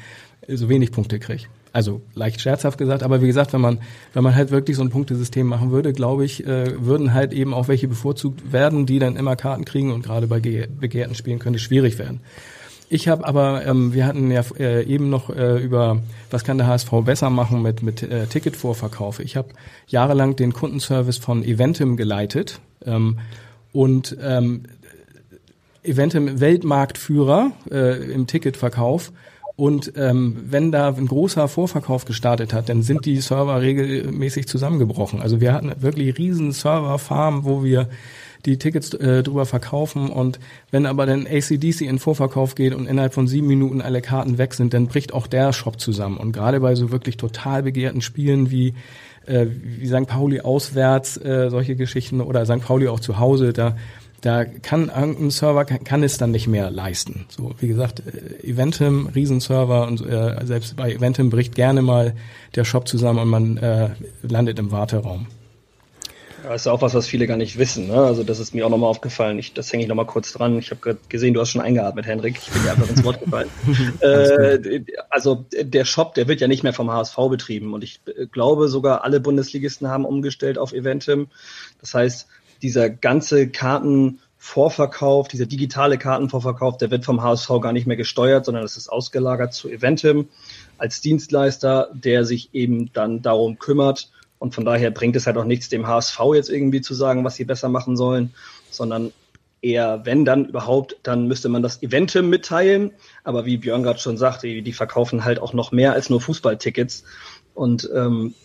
[SPEAKER 5] so wenig Punkte kriege. Also leicht scherzhaft gesagt, aber wie gesagt, wenn man wenn man halt wirklich so ein Punktesystem machen würde, glaube ich, äh, würden halt eben auch welche bevorzugt werden, die dann immer Karten kriegen und gerade bei begehrten Spielen könnte es schwierig werden. Ich habe aber, ähm, wir hatten ja äh, eben noch äh, über, was kann der HSV besser machen mit, mit äh, Ticketvorverkauf. Ich habe jahrelang den Kundenservice von Eventim geleitet ähm, und ähm, Eventim Weltmarktführer äh, im Ticketverkauf. Und ähm, wenn da ein großer Vorverkauf gestartet hat, dann sind die Server regelmäßig zusammengebrochen. Also wir hatten wirklich riesen Serverfarmen, wo wir die Tickets äh, drüber verkaufen und wenn aber dann ACDC in Vorverkauf geht und innerhalb von sieben Minuten alle Karten weg sind, dann bricht auch der Shop zusammen. Und gerade bei so wirklich total begehrten Spielen wie äh, wie St. Pauli auswärts, äh, solche Geschichten oder St. Pauli auch zu Hause, da da kann irgendein Server kann, kann es dann nicht mehr leisten. So wie gesagt, äh, Eventim, Riesenserver und äh, selbst bei Eventim bricht gerne mal der Shop zusammen und man äh, landet im Warteraum.
[SPEAKER 4] Das ist auch was, was viele gar nicht wissen. Ne? Also das ist mir auch nochmal aufgefallen. Ich, das hänge ich nochmal kurz dran. Ich habe gerade gesehen, du hast schon eingeatmet, Henrik. Ich bin dir einfach ins Wort gefallen. äh, also der Shop, der wird ja nicht mehr vom HSV betrieben. Und ich äh, glaube sogar, alle Bundesligisten haben umgestellt auf Eventim. Das heißt, dieser ganze Kartenvorverkauf, dieser digitale Kartenvorverkauf, der wird vom HSV gar nicht mehr gesteuert, sondern das ist ausgelagert zu Eventim als Dienstleister, der sich eben dann darum kümmert, und von daher bringt es halt auch nichts, dem HSV jetzt irgendwie zu sagen, was sie besser machen sollen, sondern eher, wenn dann überhaupt, dann müsste man das Eventim mitteilen. Aber wie Björn gerade schon sagte, die, die, verkaufen halt auch noch mehr als nur Fußballtickets. Und ähm,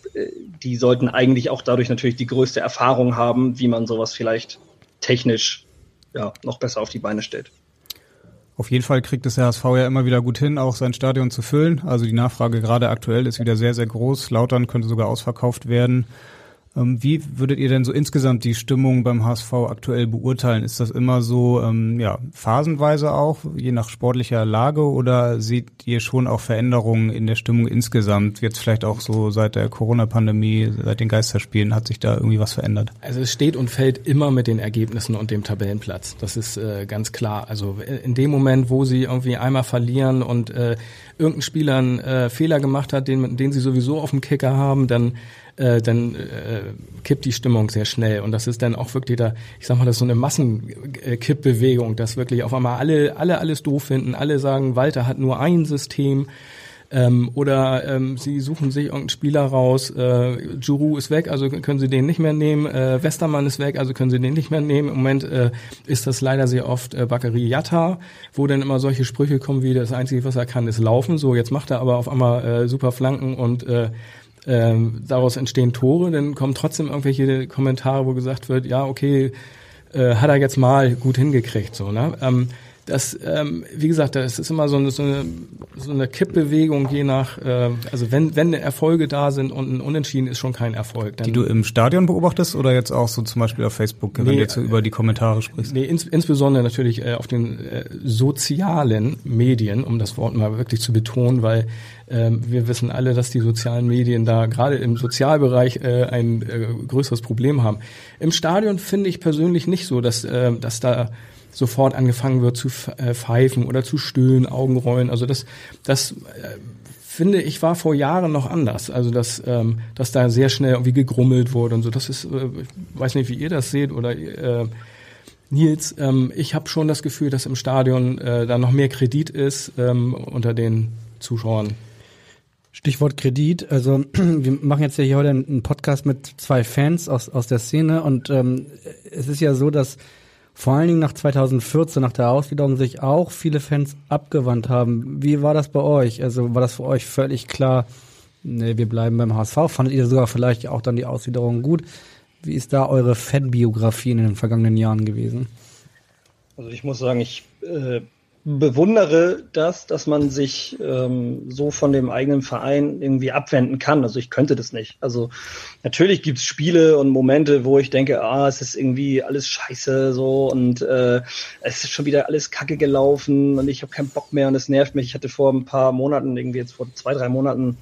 [SPEAKER 4] die sollten eigentlich auch dadurch natürlich die größte Erfahrung haben, wie man sowas vielleicht technisch ja, noch besser auf die Beine stellt.
[SPEAKER 2] Auf jeden Fall kriegt es der HSV ja immer wieder gut hin, auch sein Stadion zu füllen. Also die Nachfrage gerade aktuell ist wieder sehr, sehr groß. Lautern könnte sogar ausverkauft werden. Ähm, wie würdet ihr denn so insgesamt die Stimmung beim HSV aktuell beurteilen? Ist das immer so ähm, ja, phasenweise auch, je nach sportlicher Lage, oder seht ihr schon auch Veränderungen in der Stimmung insgesamt? Jetzt vielleicht auch so seit der Corona-Pandemie, seit den Geisterspielen, hat sich da irgendwie was verändert?
[SPEAKER 5] Also es steht und fällt immer mit den Ergebnissen und dem Tabellenplatz. Das ist äh, ganz klar. Also in dem Moment, wo sie irgendwie einmal verlieren und äh, irgendein Spieler einen äh, Fehler gemacht hat, den, den sie sowieso auf dem Kicker haben, dann äh, dann äh, kippt die Stimmung sehr schnell. Und das ist dann auch wirklich da, ich sag mal, das ist so eine Massenkippbewegung, dass wirklich auf einmal alle, alle alles doof finden, alle sagen, Walter hat nur ein System. Ähm, oder ähm, sie suchen sich irgendeinen Spieler raus, äh, Juru ist weg, also können sie den nicht mehr nehmen, äh, Westermann ist weg, also können sie den nicht mehr nehmen. Im Moment äh, ist das leider sehr oft äh, Bakary Yatta, wo dann immer solche Sprüche kommen wie, das Einzige, was er kann, ist laufen. So, jetzt macht er aber auf einmal äh, super Flanken und äh, ähm, daraus entstehen Tore, dann kommen trotzdem irgendwelche Kommentare, wo gesagt wird, ja, okay, äh, hat er jetzt mal gut hingekriegt, so, ne? Ähm, das, ähm, wie gesagt, das ist immer so eine, so eine, so eine Kippbewegung, je nach, äh, also wenn, wenn Erfolge da sind und ein Unentschieden ist schon kein Erfolg.
[SPEAKER 2] Dann, die du im Stadion beobachtest oder jetzt auch so zum Beispiel auf Facebook, wenn nee, du jetzt so über die Kommentare sprichst?
[SPEAKER 5] Nee, ins, insbesondere natürlich äh, auf den äh, sozialen Medien, um das Wort mal wirklich zu betonen, weil ähm, wir wissen alle, dass die sozialen Medien da gerade im Sozialbereich äh, ein äh, größeres Problem haben. Im Stadion finde ich persönlich nicht so, dass, äh, dass da sofort angefangen wird zu äh, pfeifen oder zu stöhnen, Augenrollen. Also das, das äh, finde ich war vor Jahren noch anders. Also dass, ähm, dass da sehr schnell irgendwie gegrummelt wurde und so. Das ist, äh, ich weiß nicht, wie ihr das seht oder äh, Nils. Ähm, ich habe schon das Gefühl, dass im Stadion äh, da noch mehr Kredit ist ähm, unter den Zuschauern.
[SPEAKER 3] Stichwort Kredit. Also wir machen jetzt ja hier heute einen Podcast mit zwei Fans aus, aus der Szene und ähm, es ist ja so, dass vor allen Dingen nach 2014, nach der Ausgliederung, sich auch viele Fans abgewandt haben. Wie war das bei euch? Also war das für euch völlig klar, nee, wir bleiben beim HSV? Fandet ihr sogar vielleicht auch dann die Ausgliederung gut? Wie ist da eure Fanbiografie in den vergangenen Jahren gewesen?
[SPEAKER 4] Also ich muss sagen, ich äh, bewundere das, dass man sich ähm, so von dem eigenen Verein irgendwie abwenden kann. Also ich könnte das nicht. Also natürlich gibt's Spiele und Momente, wo ich denke, ah, es ist irgendwie alles scheiße so und äh, es ist schon wieder alles kacke gelaufen und ich habe keinen Bock mehr und es nervt mich. Ich hatte vor ein paar Monaten, irgendwie jetzt vor zwei, drei Monaten,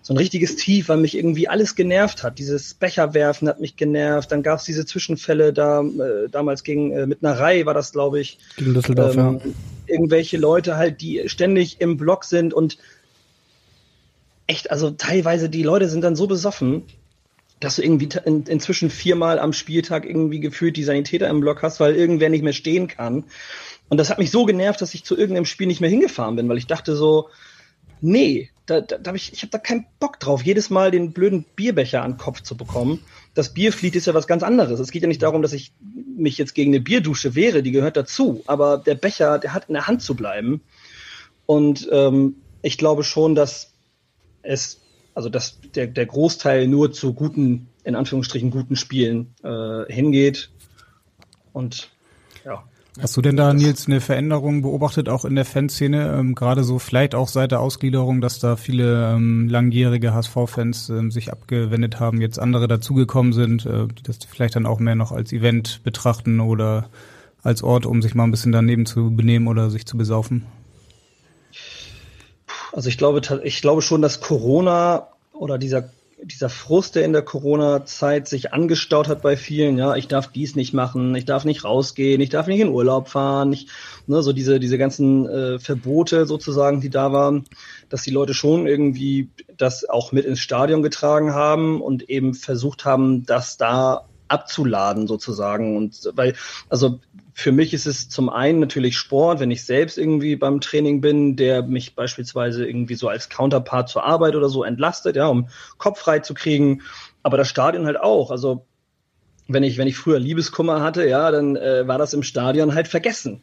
[SPEAKER 4] so ein richtiges Tief, weil mich irgendwie alles genervt hat. Dieses Becherwerfen hat mich genervt. Dann gab's diese Zwischenfälle da, äh, damals gegen äh, mit einer Reihe war das, glaube ich.
[SPEAKER 3] Gegen Düsseldorf, ähm, ja
[SPEAKER 4] irgendwelche Leute halt, die ständig im Block sind und echt, also teilweise die Leute sind dann so besoffen, dass du irgendwie in, inzwischen viermal am Spieltag irgendwie gefühlt die Sanitäter im Block hast, weil irgendwer nicht mehr stehen kann. Und das hat mich so genervt, dass ich zu irgendeinem Spiel nicht mehr hingefahren bin, weil ich dachte so, nee, da, da, da hab ich, ich habe da keinen Bock drauf, jedes Mal den blöden Bierbecher an den Kopf zu bekommen. Das Bierflied ist ja was ganz anderes. Es geht ja nicht darum, dass ich mich jetzt gegen eine Bierdusche wehre, die gehört dazu. Aber der Becher, der hat in der Hand zu bleiben. Und ähm, ich glaube schon, dass es, also dass der, der Großteil nur zu guten, in Anführungsstrichen guten Spielen äh, hingeht. Und.
[SPEAKER 2] Hast du denn da, Nils, eine Veränderung beobachtet, auch in der Fanszene, ähm, gerade so vielleicht auch seit der Ausgliederung, dass da viele ähm, langjährige HSV-Fans ähm, sich abgewendet haben, jetzt andere dazugekommen sind, äh, die das vielleicht dann auch mehr noch als Event betrachten oder als Ort, um sich mal ein bisschen daneben zu benehmen oder sich zu besaufen?
[SPEAKER 4] Also ich glaube, ich glaube schon, dass Corona oder dieser dieser Frust, der in der Corona-Zeit sich angestaut hat bei vielen, ja, ich darf dies nicht machen, ich darf nicht rausgehen, ich darf nicht in Urlaub fahren, ich, ne, so diese, diese ganzen äh, Verbote sozusagen, die da waren, dass die Leute schon irgendwie das auch mit ins Stadion getragen haben und eben versucht haben, das da abzuladen sozusagen. Und weil, also für mich ist es zum einen natürlich Sport, wenn ich selbst irgendwie beim Training bin, der mich beispielsweise irgendwie so als Counterpart zur Arbeit oder so entlastet, ja, um Kopf frei zu kriegen. Aber das Stadion halt auch. Also wenn ich, wenn ich früher Liebeskummer hatte, ja, dann äh, war das im Stadion halt vergessen.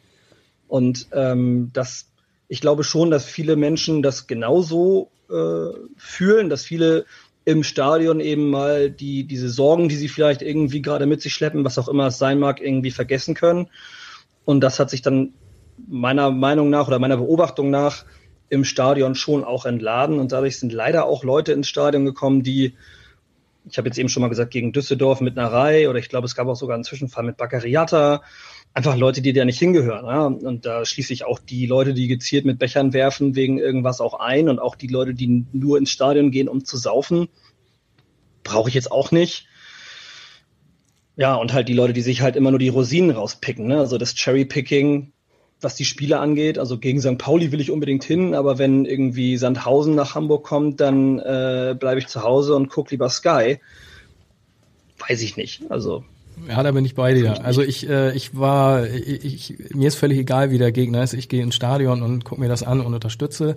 [SPEAKER 4] Und ähm, das, ich glaube schon, dass viele Menschen das genauso äh, fühlen, dass viele im Stadion eben mal die, diese Sorgen, die sie vielleicht irgendwie gerade mit sich schleppen, was auch immer es sein mag, irgendwie vergessen können. Und das hat sich dann meiner Meinung nach oder meiner Beobachtung nach im Stadion schon auch entladen. Und dadurch sind leider auch Leute ins Stadion gekommen, die, ich habe jetzt eben schon mal gesagt, gegen Düsseldorf mit einer Reihe oder ich glaube, es gab auch sogar einen Zwischenfall mit Baccariata. Einfach Leute, die da nicht hingehören. Ja? Und da schließe ich auch die Leute, die gezielt mit Bechern werfen, wegen irgendwas auch ein und auch die Leute, die nur ins Stadion gehen, um zu saufen. Brauche ich jetzt auch nicht. Ja, und halt die Leute, die sich halt immer nur die Rosinen rauspicken. Ne? Also das Cherry-Picking, was die Spiele angeht. Also gegen St. Pauli will ich unbedingt hin, aber wenn irgendwie Sandhausen nach Hamburg kommt, dann äh, bleibe ich zu Hause und gucke lieber Sky. Weiß ich nicht. Also
[SPEAKER 5] ja, da bin ich bei dir. Also ich, äh, ich war, ich, ich, mir ist völlig egal, wie der Gegner ist. Ich gehe ins Stadion und gucke mir das an und unterstütze.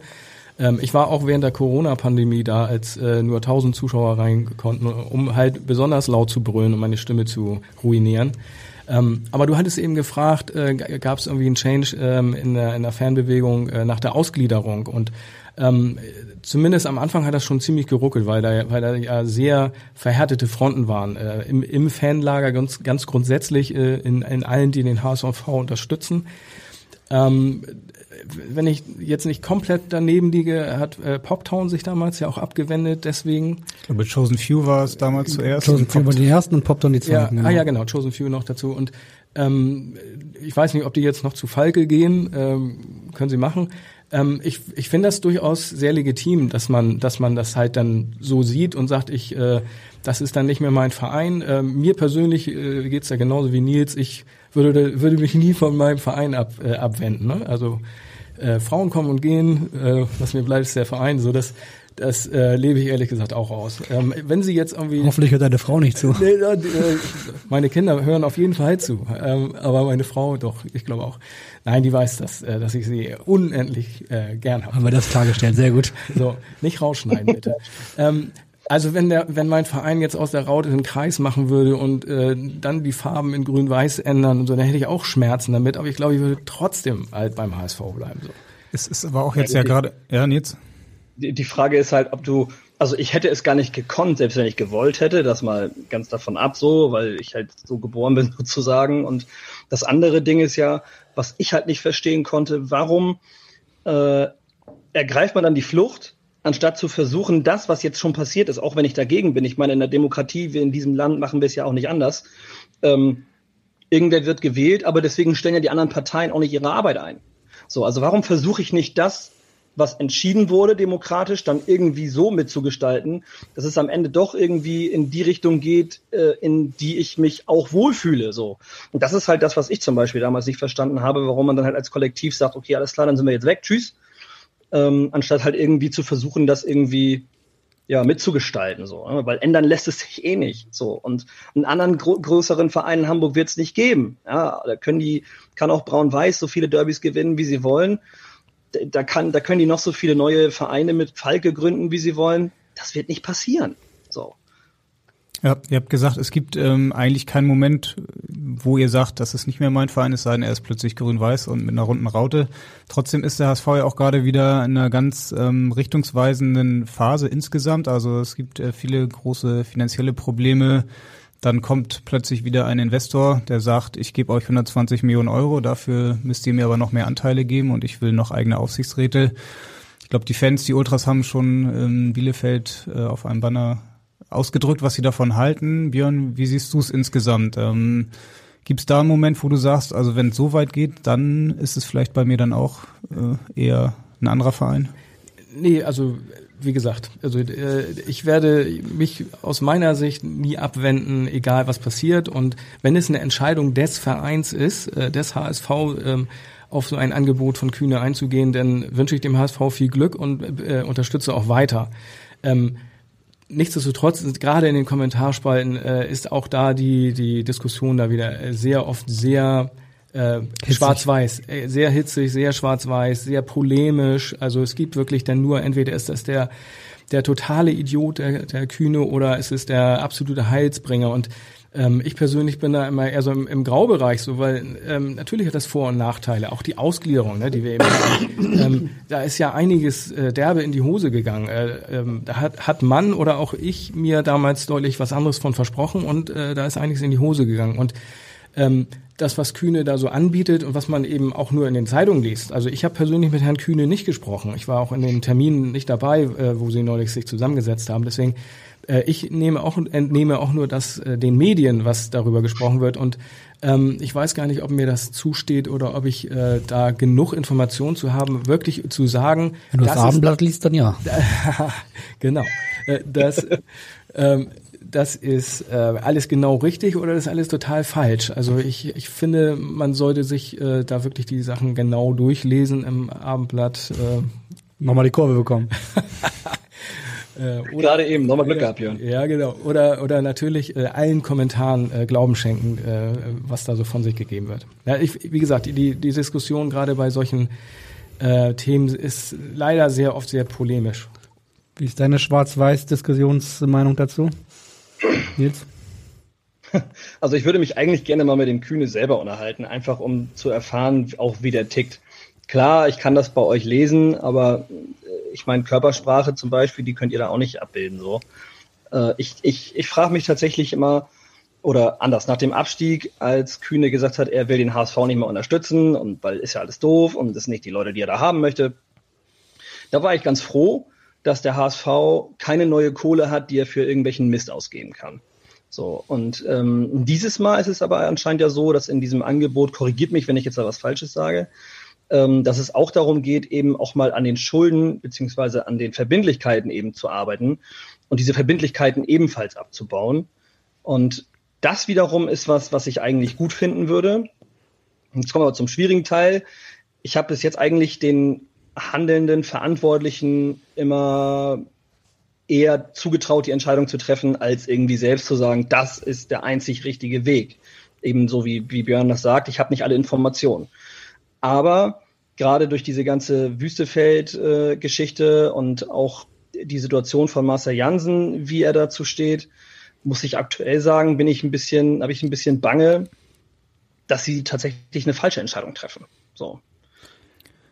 [SPEAKER 5] Ähm, ich war auch während der Corona-Pandemie da, als äh, nur 1000 Zuschauer rein konnten, um halt besonders laut zu brüllen, um meine Stimme zu ruinieren. Ähm, aber du hattest eben gefragt, äh, gab es irgendwie einen Change ähm, in, der, in der Fanbewegung äh, nach der Ausgliederung? Und ähm, zumindest am Anfang hat das schon ziemlich geruckelt, weil da, weil da ja sehr verhärtete Fronten waren. Äh, im, Im Fanlager ganz, ganz grundsätzlich äh, in, in allen, die den HSV unterstützen. Ähm, wenn ich jetzt nicht komplett daneben liege, hat äh, Poptown sich damals ja auch abgewendet, deswegen.
[SPEAKER 2] Ich glaube, Chosen Few war es damals zuerst.
[SPEAKER 3] Chosen Few war die ersten und Poptown die zweiten.
[SPEAKER 5] Ja, genau. Ah ja, genau, Chosen Few noch dazu. Und ähm, ich weiß nicht, ob die jetzt noch zu Falke gehen, ähm, können sie machen. Ähm, ich ich finde das durchaus sehr legitim, dass man, dass man das halt dann so sieht und sagt, ich, äh, das ist dann nicht mehr mein Verein. Ähm, mir persönlich äh, geht's ja genauso wie Nils. Ich würde, würde mich nie von meinem Verein ab, äh, abwenden. Ne? Also äh, Frauen kommen und gehen, äh, was mir bleibt, ist der Verein. So das, das äh, lebe ich ehrlich gesagt auch aus. Ähm, wenn sie jetzt irgendwie
[SPEAKER 3] hoffentlich hört deine Frau nicht zu.
[SPEAKER 5] Nee, äh, meine Kinder hören auf jeden Fall zu, ähm, aber meine Frau doch, ich glaube auch. Nein, die weiß das, äh, dass ich sie unendlich äh, gern habe.
[SPEAKER 3] Haben wir das klargestellt, sehr gut.
[SPEAKER 5] So, nicht rausschneiden bitte. ähm, also wenn der, wenn mein Verein jetzt aus der Raute einen Kreis machen würde und äh, dann die Farben in Grün-Weiß ändern und so, dann hätte ich auch Schmerzen damit, aber ich glaube, ich würde trotzdem halt beim HSV bleiben. So.
[SPEAKER 2] Es ist aber auch jetzt ja, ja gerade, ja, Nils?
[SPEAKER 4] Die, Frage ist halt, ob du, also ich hätte es gar nicht gekonnt, selbst wenn ich gewollt hätte, das mal ganz davon ab so, weil ich halt so geboren bin sozusagen. Und das andere Ding ist ja, was ich halt nicht verstehen konnte, warum äh, ergreift man dann die Flucht anstatt zu versuchen, das, was jetzt schon passiert ist, auch wenn ich dagegen bin, ich meine, in der Demokratie, wir in diesem Land machen wir es ja auch nicht anders, ähm, irgendwer wird gewählt, aber deswegen stellen ja die anderen Parteien auch nicht ihre Arbeit ein. So, also warum versuche ich nicht das, was entschieden wurde demokratisch, dann irgendwie so mitzugestalten, dass es am Ende doch irgendwie in die Richtung geht, äh, in die ich mich auch wohlfühle. So. Und das ist halt das, was ich zum Beispiel damals nicht verstanden habe, warum man dann halt als Kollektiv sagt, okay, alles klar, dann sind wir jetzt weg, tschüss ähm, anstatt halt irgendwie zu versuchen, das irgendwie ja mitzugestalten so, ne? weil ändern lässt es sich eh nicht so und einen anderen gro größeren Verein in Hamburg wird es nicht geben. Ja, da können die kann auch Braun-Weiß so viele Derbys gewinnen, wie sie wollen. Da kann da können die noch so viele neue Vereine mit Falke gründen, wie sie wollen. Das wird nicht passieren. So.
[SPEAKER 2] Ja, ihr habt gesagt, es gibt ähm, eigentlich keinen Moment, wo ihr sagt, das ist nicht mehr mein Verein, es sei denn, er ist plötzlich grün-weiß und mit einer runden Raute. Trotzdem ist der HSV ja auch gerade wieder in einer ganz ähm, richtungsweisenden Phase insgesamt. Also es gibt äh, viele große finanzielle Probleme. Dann kommt plötzlich wieder ein Investor, der sagt, ich gebe euch 120 Millionen Euro, dafür müsst ihr mir aber noch mehr Anteile geben und ich will noch eigene Aufsichtsräte. Ich glaube, die Fans, die Ultras haben schon in Bielefeld äh, auf einem Banner ausgedrückt, was sie davon halten. Björn, wie siehst du es insgesamt? Ähm, Gibt es da einen Moment, wo du sagst, also wenn es so weit geht, dann ist es vielleicht bei mir dann auch äh, eher ein anderer Verein?
[SPEAKER 5] Nee, also wie gesagt, also äh, ich werde mich aus meiner Sicht nie abwenden, egal was passiert. Und wenn es eine Entscheidung des Vereins ist, äh, des HSV, ähm, auf so ein Angebot von Kühne einzugehen, dann wünsche ich dem HSV viel Glück und äh, unterstütze auch weiter. Ähm, nichtsdestotrotz, gerade in den Kommentarspalten äh, ist auch da die, die Diskussion da wieder sehr oft sehr äh, schwarz-weiß, äh, sehr hitzig, sehr schwarz-weiß, sehr polemisch. Also es gibt wirklich dann nur, entweder ist das der der totale Idiot, der, der Kühne, oder es ist der absolute Heilsbringer. Und ähm, ich persönlich bin da immer eher so im, im Graubereich, so weil ähm, natürlich hat das Vor- und Nachteile. Auch die Ausgliederung, ne, die wir eben haben. Ähm, da ist ja einiges äh, derbe in die Hose gegangen. Äh, ähm, da hat, hat man oder auch ich mir damals deutlich was anderes von versprochen und äh, da ist einiges in die Hose gegangen. Und ähm, das, was Kühne da so anbietet und was man eben auch nur in den Zeitungen liest. Also ich habe persönlich mit Herrn Kühne nicht gesprochen. Ich war auch in den Terminen nicht dabei, äh, wo sie neulich sich zusammengesetzt haben. Deswegen äh, ich nehme auch entnehme auch nur das äh, den Medien, was darüber gesprochen wird und ähm, ich weiß gar nicht, ob mir das zusteht oder ob ich äh, da genug Informationen zu haben, wirklich zu sagen.
[SPEAKER 3] Wenn du das, Abendblatt liest, dann ja.
[SPEAKER 5] genau. Äh, das, ähm, das ist äh, alles genau richtig oder das ist alles total falsch. Also ich, ich finde, man sollte sich äh, da wirklich die Sachen genau durchlesen im Abendblatt. Äh.
[SPEAKER 3] Nochmal die Kurve bekommen.
[SPEAKER 4] Äh, oder, Gerade eben, nochmal Glück gehabt, Jörn.
[SPEAKER 5] Ja, genau. Oder, oder natürlich äh, allen Kommentaren äh, Glauben schenken, äh, was da so von sich gegeben wird. Ja, ich, wie gesagt, die, die Diskussion gerade bei solchen äh, Themen ist leider sehr oft sehr polemisch.
[SPEAKER 3] Wie ist deine Schwarz-Weiß-Diskussionsmeinung dazu, Nils?
[SPEAKER 4] Also ich würde mich eigentlich gerne mal mit dem Kühne selber unterhalten, einfach um zu erfahren, auch wie der tickt. Klar, ich kann das bei euch lesen, aber ich meine, Körpersprache zum Beispiel, die könnt ihr da auch nicht abbilden. So. Äh, ich ich, ich frage mich tatsächlich immer, oder anders, nach dem Abstieg, als Kühne gesagt hat, er will den HSV nicht mehr unterstützen und weil ist ja alles doof und das sind nicht die Leute, die er da haben möchte. Da war ich ganz froh, dass der HSV keine neue Kohle hat, die er für irgendwelchen Mist ausgeben kann. So, und ähm, dieses Mal ist es aber anscheinend ja so, dass in diesem Angebot, korrigiert mich, wenn ich jetzt da was Falsches sage, ähm, dass es auch darum geht, eben auch mal an den Schulden beziehungsweise an den Verbindlichkeiten eben zu arbeiten und diese Verbindlichkeiten ebenfalls abzubauen. Und das wiederum ist was, was ich eigentlich gut finden würde. Jetzt kommen wir zum schwierigen Teil. Ich habe bis jetzt eigentlich den handelnden Verantwortlichen immer eher zugetraut, die Entscheidung zu treffen, als irgendwie selbst zu sagen, das ist der einzig richtige Weg. Ebenso wie, wie Björn das sagt, ich habe nicht alle Informationen. Aber gerade durch diese ganze Wüstefeld-Geschichte und auch die Situation von Marcel Jansen, wie er dazu steht, muss ich aktuell sagen, bin ich ein bisschen, habe ich ein bisschen bange, dass sie tatsächlich eine falsche Entscheidung treffen. So.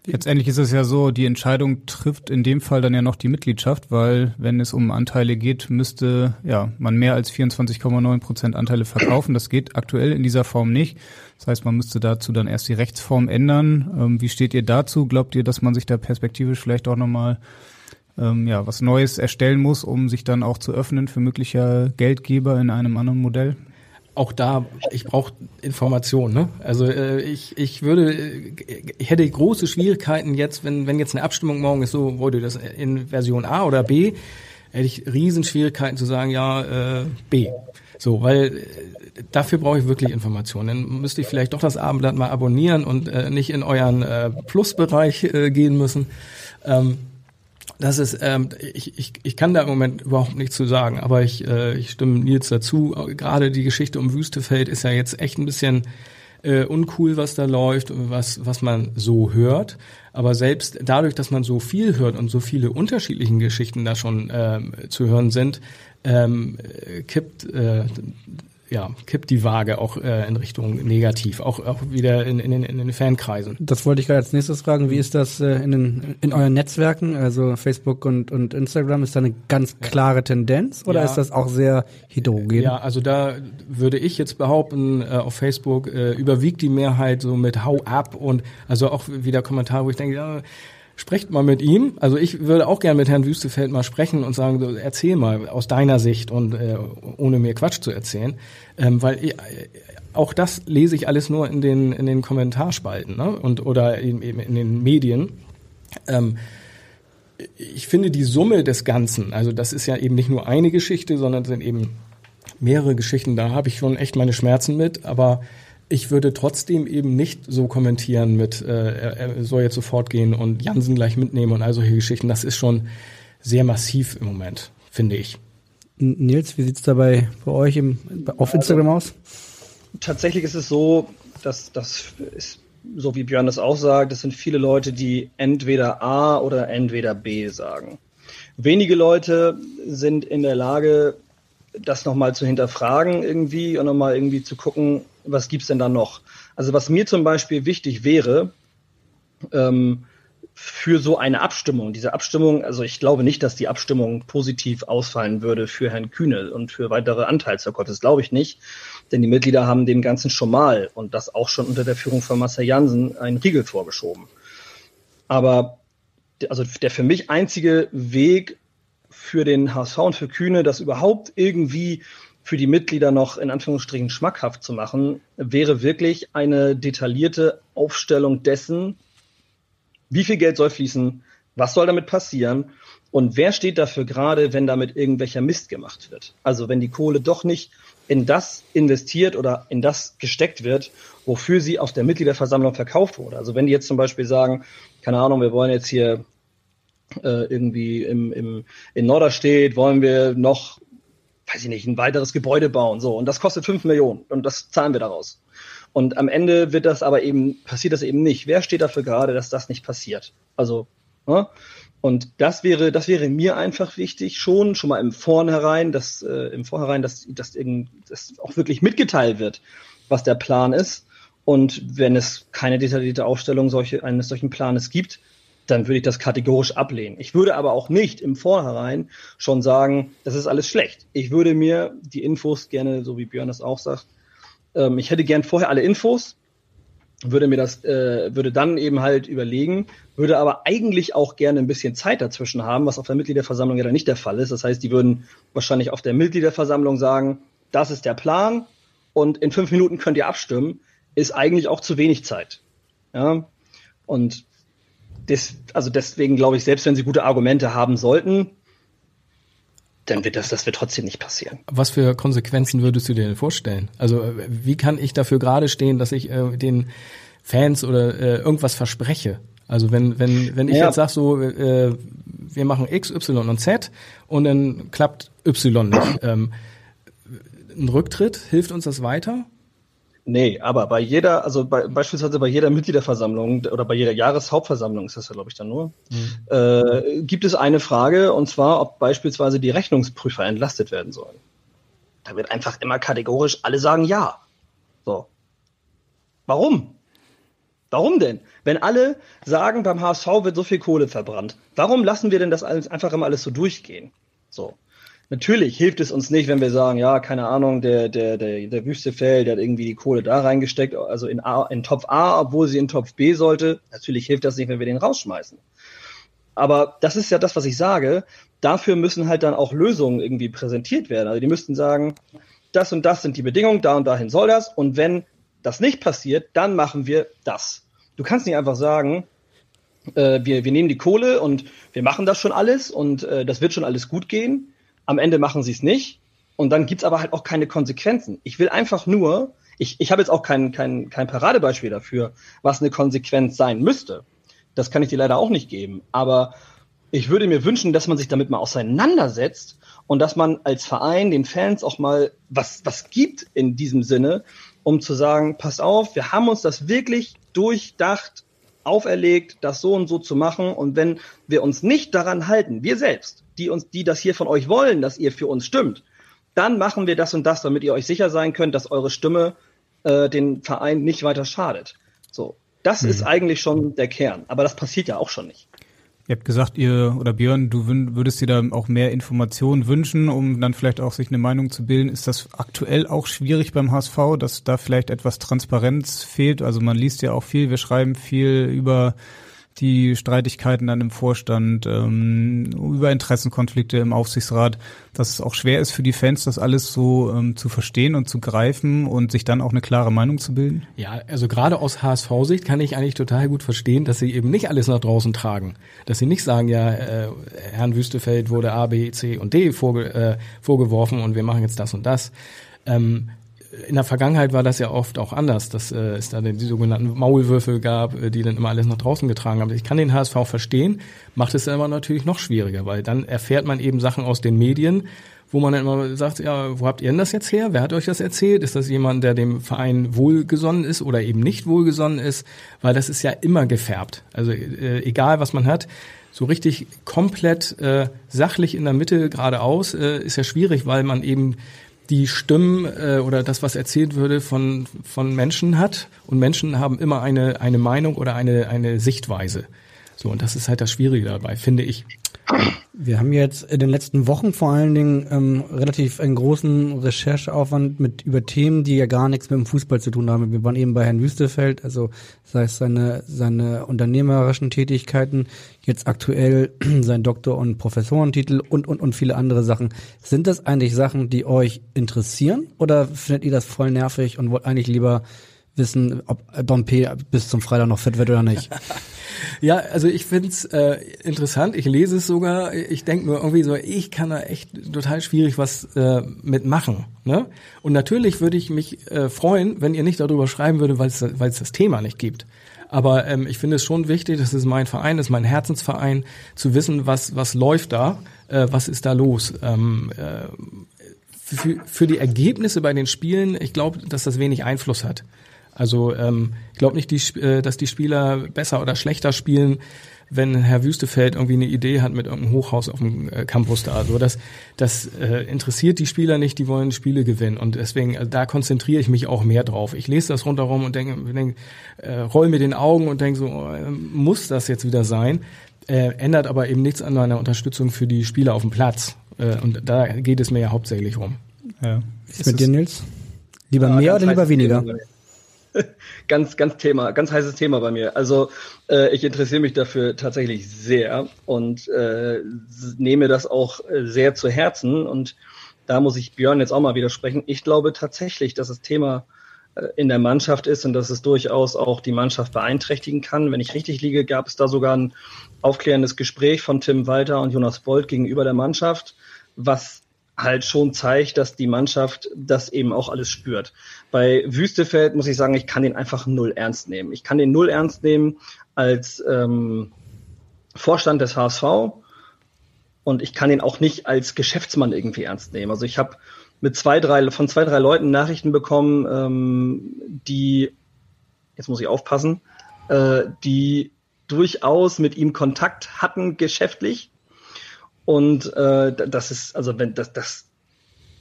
[SPEAKER 2] Letztendlich ist es ja so, die Entscheidung trifft in dem Fall dann ja noch die Mitgliedschaft, weil wenn es um Anteile geht, müsste ja man mehr als 24,9 Prozent Anteile verkaufen. Das geht aktuell in dieser Form nicht. Das heißt, man müsste dazu dann erst die Rechtsform ändern. Ähm, wie steht ihr dazu? Glaubt ihr, dass man sich da perspektivisch vielleicht auch nochmal ähm, ja, was Neues erstellen muss, um sich dann auch zu öffnen für mögliche Geldgeber in einem anderen Modell?
[SPEAKER 5] Auch da, ich brauche Informationen. Ne? Also äh, ich, ich würde, ich hätte große Schwierigkeiten jetzt, wenn, wenn jetzt eine Abstimmung morgen ist, so wollte das in Version A oder B, hätte ich Riesenschwierigkeiten zu sagen, ja, äh, B. So, weil äh, dafür brauche ich wirklich Informationen. Dann müsste ich vielleicht doch das Abendblatt mal abonnieren und äh, nicht in euren äh, Plusbereich äh, gehen müssen. Ähm, das ist, ähm, ich, ich, ich kann da im Moment überhaupt nichts zu sagen, aber ich, äh, ich stimme Nils dazu. Gerade die Geschichte um Wüstefeld ist ja jetzt echt ein bisschen äh, uncool, was da läuft, was, was man so hört. Aber selbst dadurch, dass man so viel hört und so viele unterschiedliche Geschichten da schon ähm, zu hören sind, ähm, kippt äh, ja, kippt die Waage auch äh, in Richtung negativ, auch, auch wieder in, in, den, in den Fankreisen.
[SPEAKER 3] Das wollte ich gerade als nächstes fragen. Wie ist das äh, in, den, in euren Netzwerken, also Facebook und, und Instagram? Ist da eine ganz klare Tendenz oder ja. ist das auch sehr heterogen?
[SPEAKER 5] Ja, also da würde ich jetzt behaupten, äh, auf Facebook äh, überwiegt die Mehrheit so mit Hau ab und also auch wieder Kommentare, wo ich denke, ja, sprecht mal mit ihm. Also ich würde auch gerne mit Herrn Wüstefeld mal sprechen und sagen, erzähl mal aus deiner Sicht und äh, ohne mir Quatsch zu erzählen, ähm, weil ich, auch das lese ich alles nur in den in den Kommentarspalten ne? und oder eben in den Medien. Ähm, ich finde die Summe des Ganzen, also das ist ja eben nicht nur eine Geschichte, sondern sind eben mehrere Geschichten. Da habe ich schon echt meine Schmerzen mit, aber ich würde trotzdem eben nicht so kommentieren mit, äh, er soll jetzt sofort gehen und Jansen gleich mitnehmen und all solche Geschichten. Das ist schon sehr massiv im Moment, finde ich.
[SPEAKER 3] Nils, wie sieht's dabei bei euch im, auf Instagram also, aus?
[SPEAKER 4] Tatsächlich ist es so, dass das ist so wie Björn das auch sagt, es sind viele Leute, die entweder A oder entweder B sagen. Wenige Leute sind in der Lage, das nochmal zu hinterfragen irgendwie und nochmal irgendwie zu gucken, was gibt's denn da noch? Also was mir zum Beispiel wichtig wäre, ähm, für so eine Abstimmung, diese Abstimmung, also ich glaube nicht, dass die Abstimmung positiv ausfallen würde für Herrn Kühne und für weitere Anteilsverkäufe, das glaube ich nicht, denn die Mitglieder haben dem Ganzen schon mal und das auch schon unter der Führung von Marcel Jansen einen Riegel vorgeschoben. Aber also der für mich einzige Weg für den HSV und für Kühne, das überhaupt irgendwie für die Mitglieder noch in Anführungsstrichen schmackhaft zu machen, wäre wirklich eine detaillierte Aufstellung dessen, wie viel Geld soll fließen, was soll damit passieren und wer steht dafür gerade, wenn damit irgendwelcher Mist gemacht wird. Also wenn die Kohle doch nicht in das investiert oder in das gesteckt wird, wofür sie auf der Mitgliederversammlung verkauft wurde. Also wenn die jetzt zum Beispiel sagen, keine Ahnung, wir wollen jetzt hier äh, irgendwie im, im, in Norderstedt wollen wir noch, weiß ich nicht, ein weiteres Gebäude bauen. So, und das kostet fünf Millionen und das zahlen wir daraus. Und am Ende wird das aber eben, passiert das eben nicht. Wer steht dafür gerade, dass das nicht passiert? Also, ne? Und das wäre, das wäre mir einfach wichtig, schon, schon mal im Vornherein, dass, äh, im Vornherein, dass, dass, dass auch wirklich mitgeteilt wird, was der Plan ist. Und wenn es keine detaillierte Aufstellung solche, eines solchen Planes gibt, dann würde ich das kategorisch ablehnen. Ich würde aber auch nicht im Vornherein schon sagen, das ist alles schlecht. Ich würde mir die Infos gerne, so wie Björn das auch sagt, ähm, ich hätte gern vorher alle Infos, würde mir das, äh, würde dann eben halt überlegen, würde aber eigentlich auch gerne ein bisschen Zeit dazwischen haben, was auf der Mitgliederversammlung ja dann nicht der Fall ist. Das heißt, die würden wahrscheinlich auf der Mitgliederversammlung sagen, das ist der Plan und in fünf Minuten könnt ihr abstimmen, ist eigentlich auch zu wenig Zeit. Ja, und des, also deswegen glaube ich, selbst wenn sie gute Argumente haben sollten, dann wird das, das wird trotzdem nicht passieren.
[SPEAKER 5] Was für Konsequenzen würdest du dir denn vorstellen? Also wie kann ich dafür gerade stehen, dass ich äh, den Fans oder äh, irgendwas verspreche? Also wenn wenn wenn ich ja. jetzt sage so, äh, wir machen X, Y und Z und dann klappt Y nicht. Ähm, ein Rücktritt hilft uns das weiter?
[SPEAKER 4] Nee, aber bei jeder, also bei, beispielsweise bei jeder Mitgliederversammlung oder bei jeder Jahreshauptversammlung ist das ja, glaube ich, dann nur, mhm. äh, gibt es eine Frage, und zwar, ob beispielsweise die Rechnungsprüfer entlastet werden sollen. Da wird einfach immer kategorisch alle sagen ja. So. Warum? Warum denn? Wenn alle sagen, beim HSV wird so viel Kohle verbrannt, warum lassen wir denn das alles einfach immer alles so durchgehen? So. Natürlich hilft es uns nicht, wenn wir sagen, ja, keine Ahnung, der, der, der, der Wüstefeld, der hat irgendwie die Kohle da reingesteckt, also in, A, in Topf A, obwohl sie in Topf B sollte. Natürlich hilft das nicht, wenn wir den rausschmeißen. Aber das ist ja das, was ich sage. Dafür müssen halt dann auch Lösungen irgendwie präsentiert werden. Also die müssten sagen, das und das sind die Bedingungen, da und dahin soll das. Und wenn das nicht passiert, dann machen wir das. Du kannst nicht einfach sagen, äh, wir, wir nehmen die Kohle und wir machen das schon alles und äh, das wird schon alles gut gehen am Ende machen sie es nicht und dann gibt's aber halt auch keine Konsequenzen. Ich will einfach nur, ich, ich habe jetzt auch kein, kein, kein Paradebeispiel dafür, was eine Konsequenz sein müsste. Das kann ich dir leider auch nicht geben. Aber ich würde mir wünschen, dass man sich damit mal auseinandersetzt und dass man als Verein den Fans auch mal was, was gibt in diesem Sinne, um zu sagen, pass auf, wir haben uns das wirklich durchdacht, auferlegt, das so und so zu machen. Und wenn wir uns nicht daran halten, wir selbst, die uns, die das hier von euch wollen, dass ihr für uns stimmt, dann machen wir das und das, damit ihr euch sicher sein könnt, dass eure Stimme äh, den Verein nicht weiter schadet. So, das mhm. ist eigentlich schon der Kern. Aber das passiert ja auch schon nicht.
[SPEAKER 2] Ihr habt gesagt, ihr oder Björn, du würdest dir da auch mehr Informationen wünschen, um dann vielleicht auch sich eine Meinung zu bilden. Ist das aktuell auch schwierig beim HSV, dass da vielleicht etwas Transparenz fehlt? Also man liest ja auch viel, wir schreiben viel über die Streitigkeiten dann im Vorstand, ähm, über Interessenkonflikte im Aufsichtsrat, dass es auch schwer ist für die Fans, das alles so ähm, zu verstehen und zu greifen und sich dann auch eine klare Meinung zu bilden?
[SPEAKER 5] Ja, also gerade aus HSV-Sicht kann ich eigentlich total gut verstehen, dass sie eben nicht alles nach draußen tragen. Dass sie nicht sagen, ja, äh, Herrn Wüstefeld wurde A, B, C und D vorge äh, vorgeworfen und wir machen jetzt das und das. Ähm, in der Vergangenheit war das ja oft auch anders, dass äh, es da die, sogenannten Maulwürfel gab, äh, die dann immer alles nach draußen getragen haben. Ich kann den HSV verstehen, macht es aber natürlich noch schwieriger, weil dann erfährt man eben Sachen aus den Medien, wo man dann immer sagt, ja, wo habt ihr denn das jetzt her? Wer hat euch das erzählt? Ist das jemand, der dem Verein wohlgesonnen ist oder eben nicht wohlgesonnen ist? Weil das ist ja immer gefärbt. Also äh, egal, was man hat, so richtig komplett äh, sachlich in der Mitte geradeaus äh, ist ja schwierig, weil man eben die Stimmen äh, oder das, was erzählt würde, von, von Menschen hat. Und Menschen haben immer eine, eine Meinung oder eine, eine Sichtweise. So, und das ist halt das Schwierige dabei, finde ich.
[SPEAKER 3] Wir haben jetzt in den letzten Wochen vor allen Dingen ähm, relativ einen großen Rechercheaufwand mit über Themen, die ja gar nichts mit dem Fußball zu tun haben. Wir waren eben bei Herrn Wüstefeld, also sei es seine, seine unternehmerischen Tätigkeiten, jetzt aktuell sein Doktor- und Professorentitel und, und, und viele andere Sachen. Sind das eigentlich Sachen, die euch interessieren oder findet ihr das voll nervig und wollt eigentlich lieber wissen, ob Dompe bis zum Freitag noch fit wird oder nicht?
[SPEAKER 5] Ja, also ich find's äh, interessant. Ich lese es sogar. Ich denke nur irgendwie so, ich kann da echt total schwierig was äh, mitmachen. Ne? Und natürlich würde ich mich äh, freuen, wenn ihr nicht darüber schreiben würde, weil es das Thema nicht gibt. Aber ähm, ich finde es schon wichtig, das ist mein Verein, das ist mein Herzensverein, zu wissen, was was läuft da, äh, was ist da los. Ähm, äh, für, für die Ergebnisse bei den Spielen, ich glaube, dass das wenig Einfluss hat. Also ähm, ich glaube nicht, die, äh, dass die Spieler besser oder schlechter spielen, wenn Herr Wüstefeld irgendwie eine Idee hat mit irgendeinem Hochhaus auf dem äh, Campus da. Also das, das äh, interessiert die Spieler nicht, die wollen Spiele gewinnen. Und deswegen, äh, da konzentriere ich mich auch mehr drauf. Ich lese das rundherum und denke, denk, äh, roll mir den Augen und denke so, äh, muss das jetzt wieder sein? Äh, ändert aber eben nichts an meiner Unterstützung für die Spieler auf dem Platz. Äh, und da geht es mir ja hauptsächlich rum.
[SPEAKER 3] Ja. Ist mit dir, Nils? Lieber ja, mehr oder lieber weniger?
[SPEAKER 4] ganz, ganz Thema, ganz heißes Thema bei mir. Also äh, ich interessiere mich dafür tatsächlich sehr und äh, nehme das auch äh, sehr zu Herzen. Und da muss ich Björn jetzt auch mal widersprechen. Ich glaube tatsächlich, dass das Thema äh, in der Mannschaft ist und dass es durchaus auch die Mannschaft beeinträchtigen kann. Wenn ich richtig liege, gab es da sogar ein aufklärendes Gespräch von Tim Walter und Jonas Bolt gegenüber der Mannschaft, was halt schon zeigt, dass die Mannschaft das eben auch alles spürt. Bei Wüstefeld muss ich sagen, ich kann den einfach null ernst nehmen. Ich kann den null ernst nehmen als ähm, Vorstand des HSV und ich kann ihn auch nicht als Geschäftsmann irgendwie ernst nehmen. Also ich habe mit zwei, drei, von zwei, drei Leuten Nachrichten bekommen, ähm, die, jetzt muss ich aufpassen, äh, die durchaus mit ihm Kontakt hatten geschäftlich und äh, das ist, also wenn das, das,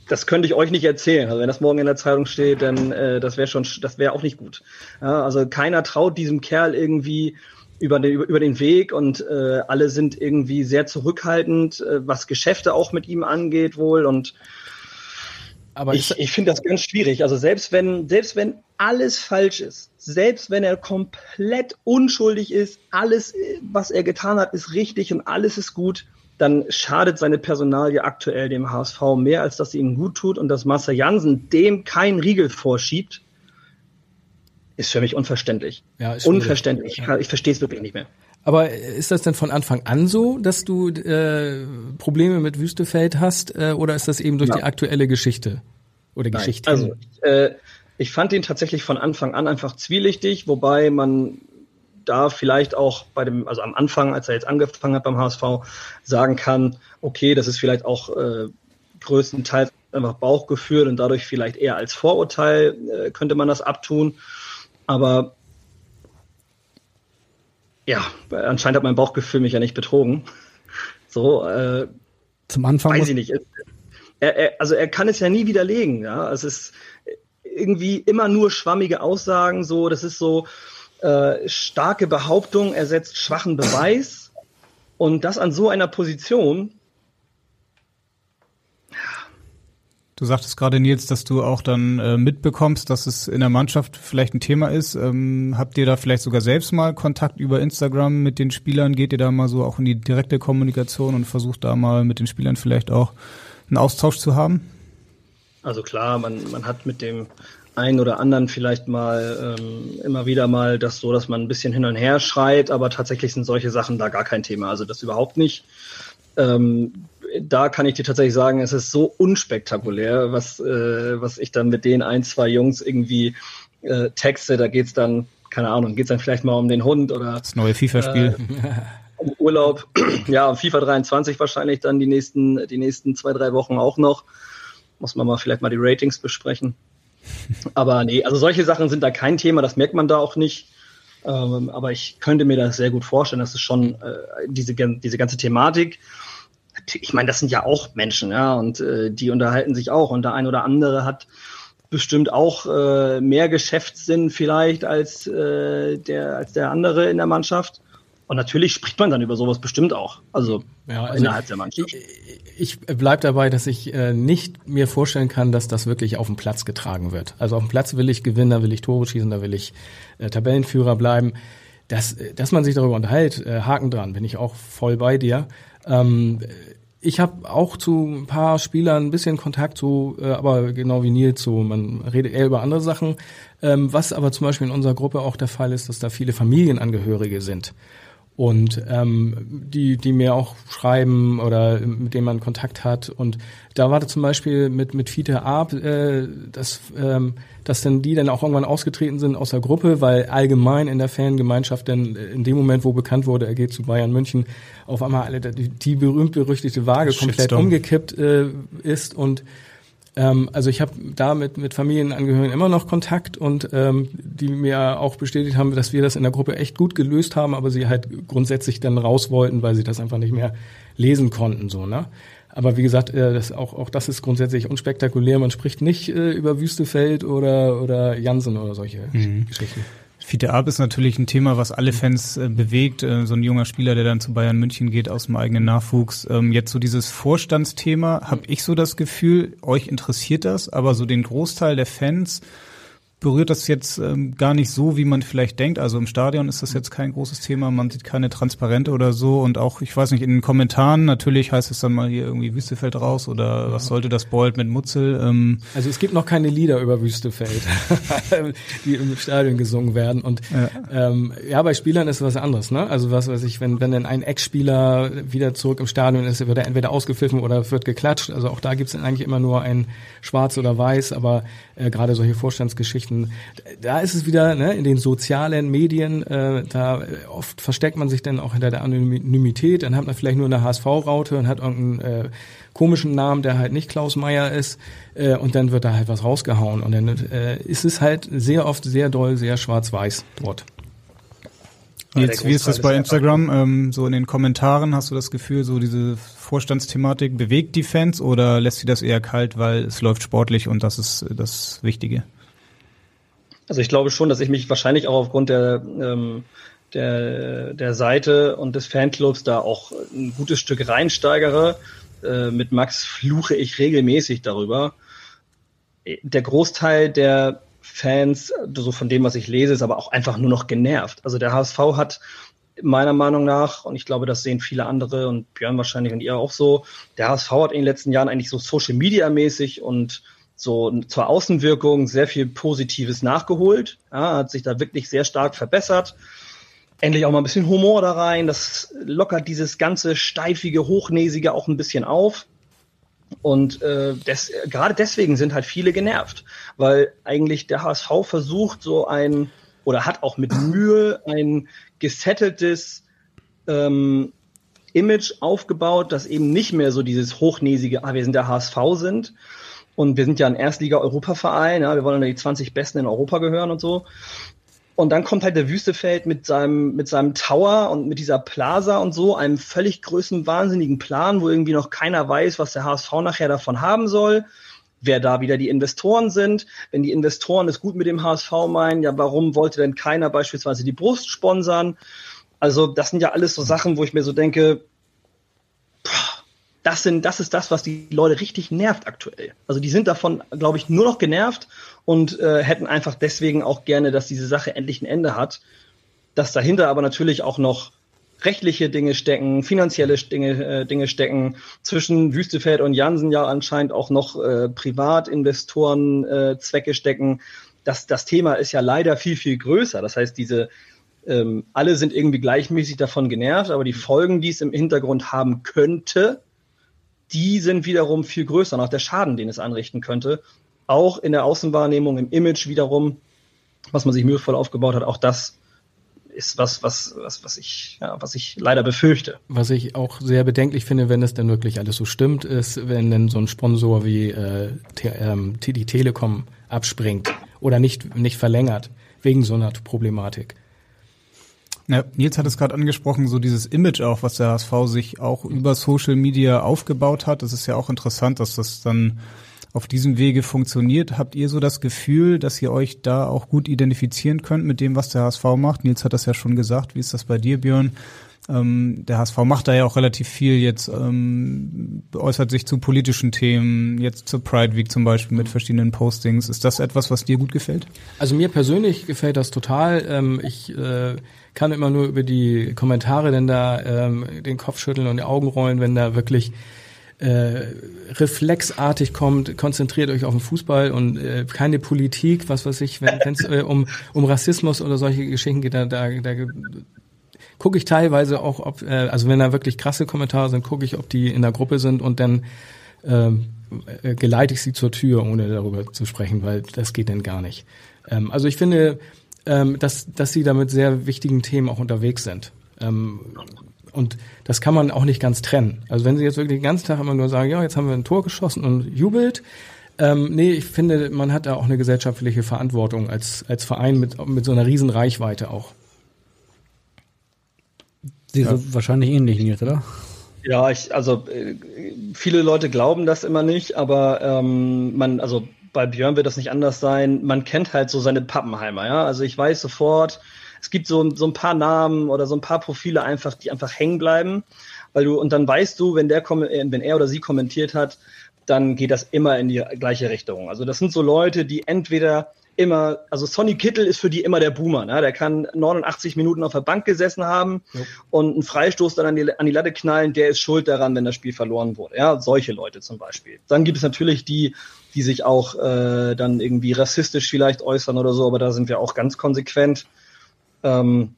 [SPEAKER 4] das könnte ich euch nicht erzählen. Also wenn das morgen in der Zeitung steht, dann äh, das wäre schon, das wäre auch nicht gut. Ja, also keiner traut diesem Kerl irgendwie über den, über, über den Weg und äh, alle sind irgendwie sehr zurückhaltend, äh, was Geschäfte auch mit ihm angeht wohl. Und aber ich, ich finde das ganz schwierig. Also selbst wenn, selbst wenn alles falsch ist, selbst wenn er komplett unschuldig ist, alles, was er getan hat, ist richtig und alles ist gut, dann schadet seine Personalie aktuell dem HSV mehr, als dass sie ihm gut tut und dass Marcel Jansen dem keinen Riegel vorschiebt, ist für mich unverständlich. Ja, unverständlich. Ich, ich verstehe es wirklich nicht mehr.
[SPEAKER 5] Aber ist das denn von Anfang an so, dass du äh, Probleme mit Wüstefeld hast, äh, oder ist das eben durch ja. die aktuelle Geschichte oder Geschichte?
[SPEAKER 4] Also äh, ich fand ihn tatsächlich von Anfang an einfach zwielichtig, wobei man da vielleicht auch bei dem, also am Anfang, als er jetzt angefangen hat beim HSV, sagen kann, okay, das ist vielleicht auch äh, größtenteils einfach Bauchgefühl und dadurch vielleicht eher als Vorurteil äh, könnte man das abtun. Aber ja, anscheinend hat mein Bauchgefühl mich ja nicht betrogen. So, äh,
[SPEAKER 3] zum Anfang.
[SPEAKER 4] Weiß ich nicht. Er, er, also er kann es ja nie widerlegen. Ja, es ist irgendwie immer nur schwammige Aussagen. So, das ist so, äh, starke Behauptung ersetzt schwachen Beweis und das an so einer Position.
[SPEAKER 2] Du sagtest gerade, Nils, dass du auch dann äh, mitbekommst, dass es in der Mannschaft vielleicht ein Thema ist. Ähm, habt ihr da vielleicht sogar selbst mal Kontakt über Instagram mit den Spielern? Geht ihr da mal so auch in die direkte Kommunikation und versucht da mal mit den Spielern vielleicht auch einen Austausch zu haben?
[SPEAKER 4] Also klar, man, man hat mit dem einen oder anderen vielleicht mal ähm, immer wieder mal das so, dass man ein bisschen hin und her schreit, aber tatsächlich sind solche Sachen da gar kein Thema. Also das überhaupt nicht. Ähm, da kann ich dir tatsächlich sagen, es ist so unspektakulär, was, äh, was ich dann mit den ein, zwei Jungs irgendwie äh, texte. Da geht's dann, keine Ahnung, geht's dann vielleicht mal um den Hund oder
[SPEAKER 2] das neue FIFA-Spiel.
[SPEAKER 4] Äh, um Urlaub. ja, um FIFA 23 wahrscheinlich dann die nächsten, die nächsten zwei, drei Wochen auch noch. Muss man mal vielleicht mal die Ratings besprechen. Aber nee, also solche Sachen sind da kein Thema, das merkt man da auch nicht. Ähm, aber ich könnte mir das sehr gut vorstellen, dass es schon äh, diese, diese ganze Thematik ich meine, das sind ja auch Menschen, ja, und äh, die unterhalten sich auch. Und der ein oder andere hat bestimmt auch äh, mehr Geschäftssinn vielleicht als, äh, der, als der andere in der Mannschaft. Und natürlich spricht man dann über sowas bestimmt auch. Also,
[SPEAKER 5] ja, also innerhalb der Mannschaft. Ich, ich bleib dabei, dass ich äh, nicht mir vorstellen kann, dass das wirklich auf dem Platz getragen wird. Also auf dem Platz will ich gewinnen, da will ich Tore schießen, da will ich äh, Tabellenführer bleiben. Dass, dass man sich darüber unterhält, äh, Haken dran, bin ich auch voll bei dir. Ähm, ich habe auch zu ein paar Spielern ein bisschen Kontakt, so, äh, aber genau wie Nils, so man redet eher über andere Sachen. Ähm, was aber zum Beispiel in unserer Gruppe auch der Fall ist, dass da viele Familienangehörige sind und ähm, die, die mir auch schreiben oder mit denen man Kontakt hat. Und da war das zum Beispiel mit, mit Fiete Arp, äh, dass, ähm, dass dann die dann auch irgendwann ausgetreten sind aus der Gruppe, weil allgemein in der Fangemeinschaft dann in dem Moment, wo bekannt wurde, er geht zu Bayern München, auf einmal alle die, die berühmt-berüchtigte Waage komplett umgekippt äh, ist und ähm, also ich habe da mit, mit Familienangehörigen immer noch Kontakt und ähm, die mir auch bestätigt haben, dass wir das in der Gruppe echt gut gelöst haben, aber sie halt grundsätzlich dann raus wollten, weil sie das einfach nicht mehr lesen konnten. so ne? Aber wie gesagt, äh, das, auch, auch das ist grundsätzlich unspektakulär. Man spricht nicht äh, über Wüstefeld oder, oder Jansen oder solche mhm. Geschichten.
[SPEAKER 2] Fiete Ab ist natürlich ein Thema, was alle Fans äh, bewegt. Äh, so ein junger Spieler, der dann zu Bayern München geht aus dem eigenen Nachwuchs. Ähm, jetzt so dieses Vorstandsthema, habe ich so das Gefühl, euch interessiert das, aber so den Großteil der Fans berührt das jetzt ähm, gar nicht so, wie man vielleicht denkt. Also im Stadion ist das jetzt kein großes Thema, man sieht keine Transparente oder so und auch, ich weiß nicht, in den Kommentaren natürlich heißt es dann mal hier irgendwie Wüstefeld raus oder ja. was sollte das Bold mit Mutzel. Ähm.
[SPEAKER 5] Also es gibt noch keine Lieder über Wüstefeld, die im Stadion gesungen werden und ja. Ähm, ja, bei Spielern ist was anderes, ne? Also was weiß ich, wenn wenn dann ein Ex-Spieler wieder zurück im Stadion ist, wird er entweder ausgepfiffen oder wird geklatscht. Also auch da gibt es eigentlich immer nur ein Schwarz oder Weiß, aber äh, gerade solche Vorstandsgeschichten Nachrichten. Da ist es wieder ne, in den sozialen Medien, äh, da äh, oft versteckt man sich dann auch hinter der Anonymität. Dann hat man vielleicht nur eine HSV-Raute und hat irgendeinen äh, komischen Namen, der halt nicht Klaus Meier ist, äh, und dann wird da halt was rausgehauen. Und dann äh, ist es halt sehr oft sehr doll, sehr schwarz-weiß dort.
[SPEAKER 2] Jetzt, wie ist das bei Instagram? Ähm, so in den Kommentaren hast du das Gefühl, so diese Vorstandsthematik bewegt die Fans oder lässt sie das eher kalt, weil es läuft sportlich und das ist das Wichtige?
[SPEAKER 4] Also ich glaube schon, dass ich mich wahrscheinlich auch aufgrund der, ähm, der, der Seite und des Fanclubs da auch ein gutes Stück reinsteigere. Äh, mit Max fluche ich regelmäßig darüber. Der Großteil der Fans, so von dem, was ich lese, ist aber auch einfach nur noch genervt. Also der HSV hat meiner Meinung nach, und ich glaube, das sehen viele andere und Björn wahrscheinlich und ihr auch so, der HSV hat in den letzten Jahren eigentlich so Social Media mäßig und so zur Außenwirkung sehr viel Positives nachgeholt, ja, hat sich da wirklich sehr stark verbessert. Endlich auch mal ein bisschen Humor da rein, das lockert dieses ganze steifige, hochnäsige auch ein bisschen auf. Und äh, des, gerade deswegen sind halt viele genervt, weil eigentlich der HSV versucht so ein oder hat auch mit Mühe ein gesetteltes ähm, Image aufgebaut, das eben nicht mehr so dieses hochnäsige, ah, wir sind der HSV sind, und wir sind ja ein Erstliga-Europa-Verein, ja, wir wollen ja die 20 Besten in Europa gehören und so. Und dann kommt halt der Wüstefeld mit seinem, mit seinem Tower und mit dieser Plaza und so, einem völlig größenwahnsinnigen Plan, wo irgendwie noch keiner weiß, was der HSV nachher davon haben soll, wer da wieder die Investoren sind. Wenn die Investoren es gut mit dem HSV meinen, ja, warum wollte denn keiner beispielsweise die Brust sponsern? Also, das sind ja alles so Sachen, wo ich mir so denke, das sind, das ist das, was die Leute richtig nervt aktuell. Also die sind davon, glaube ich, nur noch genervt und äh, hätten einfach deswegen auch gerne, dass diese Sache endlich ein Ende hat. Dass dahinter aber natürlich auch noch rechtliche Dinge stecken, finanzielle Dinge, äh, Dinge stecken, zwischen Wüstefeld und Jansen ja anscheinend auch noch äh, Privatinvestoren äh, Zwecke stecken. Das, das Thema ist ja leider viel, viel größer. Das heißt, diese ähm, alle sind irgendwie gleichmäßig davon genervt, aber die Folgen, die es im Hintergrund haben könnte, die sind wiederum viel größer und auch der Schaden, den es anrichten könnte. Auch in der Außenwahrnehmung, im Image wiederum, was man sich mühevoll aufgebaut hat, auch das ist was, was, was, was ich, ja, was ich leider befürchte.
[SPEAKER 5] Was ich auch sehr bedenklich finde, wenn es denn wirklich alles so stimmt, ist, wenn denn so ein Sponsor wie äh, ähm, die Telekom abspringt oder nicht, nicht verlängert wegen so einer Problematik.
[SPEAKER 2] Ja, Nils hat es gerade angesprochen, so dieses Image auch, was der HSV sich auch über Social Media aufgebaut hat. Das ist ja auch interessant, dass das dann auf diesem Wege funktioniert. Habt ihr so das Gefühl, dass ihr euch da auch gut identifizieren könnt mit dem, was der HSV macht? Nils hat das ja schon gesagt. Wie ist das bei dir, Björn? Ähm, der HSV macht da ja auch relativ viel jetzt, ähm, äußert sich zu politischen Themen, jetzt zur Pride Week zum Beispiel mit verschiedenen Postings. Ist das etwas, was dir gut gefällt?
[SPEAKER 5] Also mir persönlich gefällt das total. Ähm, ich äh, kann immer nur über die Kommentare denn da ähm, den Kopf schütteln und die Augen rollen, wenn da wirklich äh, reflexartig kommt, konzentriert euch auf den Fußball und äh, keine Politik, was weiß ich, wenn es äh, um, um Rassismus oder solche Geschichten geht, da, da, da gucke ich teilweise auch, ob, äh, also wenn da wirklich krasse Kommentare sind, gucke ich, ob die in der Gruppe sind und dann ähm, äh, geleite ich sie zur Tür, ohne darüber zu sprechen, weil das geht denn gar nicht. Ähm, also ich finde, ähm, dass, dass sie da mit sehr wichtigen Themen auch unterwegs sind. Ähm, und das kann man auch nicht ganz trennen. Also wenn sie jetzt wirklich den ganzen Tag immer nur sagen, ja, jetzt haben wir ein Tor geschossen und jubelt, ähm, nee, ich finde, man hat da auch eine gesellschaftliche Verantwortung als, als Verein mit, mit so einer riesen Reichweite auch.
[SPEAKER 3] Sie ja. so wahrscheinlich ähnlich, Nils, oder?
[SPEAKER 4] Ja, ich, also äh, viele Leute glauben das immer nicht, aber ähm, man, also bei Björn wird das nicht anders sein. Man kennt halt so seine Pappenheimer, ja. Also ich weiß sofort, es gibt so, so ein paar Namen oder so ein paar Profile einfach, die einfach hängen bleiben, weil du, und dann weißt du, wenn der, äh, wenn er oder sie kommentiert hat, dann geht das immer in die gleiche Richtung. Also das sind so Leute, die entweder immer, also Sonny Kittel ist für die immer der Boomer. Ne? Der kann 89 Minuten auf der Bank gesessen haben ja. und einen Freistoß dann an die, an die Latte knallen, der ist schuld daran, wenn das Spiel verloren wurde. Ja, solche Leute zum Beispiel. Dann gibt es natürlich die, die sich auch äh, dann irgendwie rassistisch vielleicht äußern oder so, aber da sind wir auch ganz konsequent. Ähm,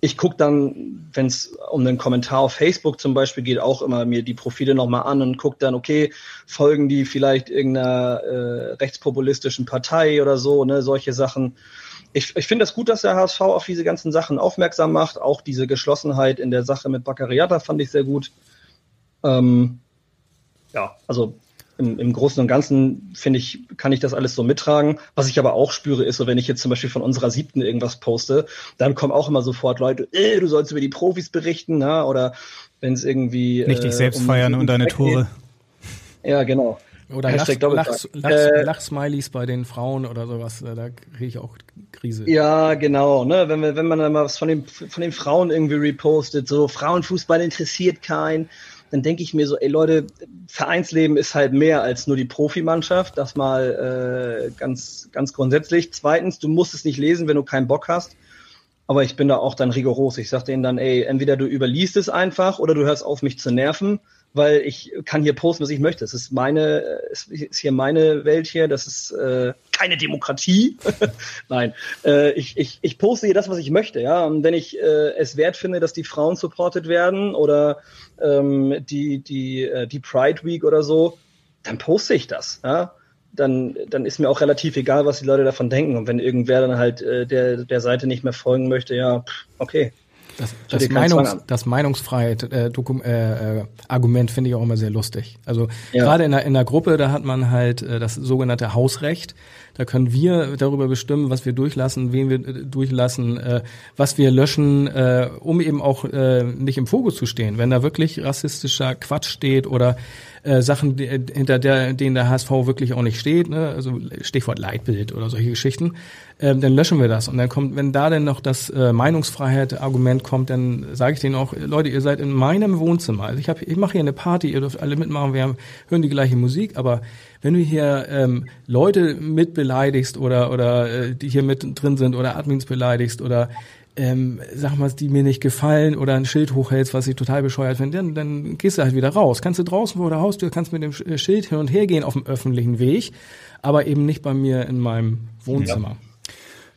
[SPEAKER 4] ich gucke dann, wenn es um einen Kommentar auf Facebook zum Beispiel geht, auch immer mir die Profile nochmal an und gucke dann, okay, folgen die vielleicht irgendeiner äh, rechtspopulistischen Partei oder so, ne, solche Sachen. Ich, ich finde das gut, dass der HSV auf diese ganzen Sachen aufmerksam macht. Auch diese Geschlossenheit in der Sache mit Baccariata fand ich sehr gut. Ähm, ja, also im, im Großen und Ganzen finde ich, kann ich das alles so mittragen. Was ich aber auch spüre, ist so, wenn ich jetzt zum Beispiel von unserer siebten irgendwas poste, dann kommen auch immer sofort Leute, äh, du sollst über die Profis berichten, na? oder wenn es irgendwie
[SPEAKER 2] nicht dich äh, selbst um feiern und deine Tore.
[SPEAKER 4] Geht. Ja, genau.
[SPEAKER 5] Oder Lach, Lach, Lach, äh, Lachsmileys bei den Frauen oder sowas, äh, da kriege ich auch Krise.
[SPEAKER 4] Ja, genau. Ne? Wenn, wenn man dann mal was von den, von den Frauen irgendwie repostet, so Frauenfußball interessiert keinen dann denke ich mir so, ey Leute, Vereinsleben ist halt mehr als nur die Profimannschaft, das mal äh, ganz, ganz grundsätzlich. Zweitens, du musst es nicht lesen, wenn du keinen Bock hast. Aber ich bin da auch dann rigoros. Ich sag denen dann, ey, entweder du überliest es einfach oder du hörst auf, mich zu nerven, weil ich kann hier posten, was ich möchte. Es ist meine, es ist hier meine Welt hier. Das ist äh, keine Demokratie. Nein, äh, ich, ich, ich poste hier das, was ich möchte. Ja, und wenn ich äh, es wert finde, dass die Frauen supported werden oder ähm, die die äh, die Pride Week oder so, dann poste ich das. Ja, dann, dann ist mir auch relativ egal, was die Leute davon denken. Und wenn irgendwer dann halt äh, der, der Seite nicht mehr folgen möchte, ja, pff, okay.
[SPEAKER 5] Das, das, Meinungs, das Meinungsfreiheit äh, äh, äh, Argument finde ich auch immer sehr lustig. Also ja. gerade in der, in der Gruppe, da hat man halt äh, das sogenannte Hausrecht. Da können wir darüber bestimmen, was wir durchlassen, wen wir äh, durchlassen, äh, was wir löschen, äh, um eben auch äh, nicht im Fokus zu stehen. Wenn da wirklich rassistischer Quatsch steht oder äh, Sachen, die, hinter der, denen der HSV wirklich auch nicht steht, ne? also Stichwort Leitbild oder solche Geschichten, ähm, dann löschen wir das. Und dann kommt, wenn da dann noch das äh, Meinungsfreiheit-Argument kommt, dann sage ich denen auch, Leute, ihr seid in meinem Wohnzimmer. Also ich, hab, ich mache hier eine Party, ihr dürft alle mitmachen, wir haben, hören die gleiche Musik, aber wenn du hier ähm, Leute mit beleidigst oder oder äh, die hier mit drin sind oder Admins beleidigst oder ähm, sag mal, die mir nicht gefallen oder ein Schild hochhältst, was ich total bescheuert finde, dann, dann gehst du halt wieder raus. Kannst du draußen vor der Haustür, kannst mit dem äh, Schild hin und her gehen auf dem öffentlichen Weg, aber eben nicht bei mir in meinem Wohnzimmer. Ja.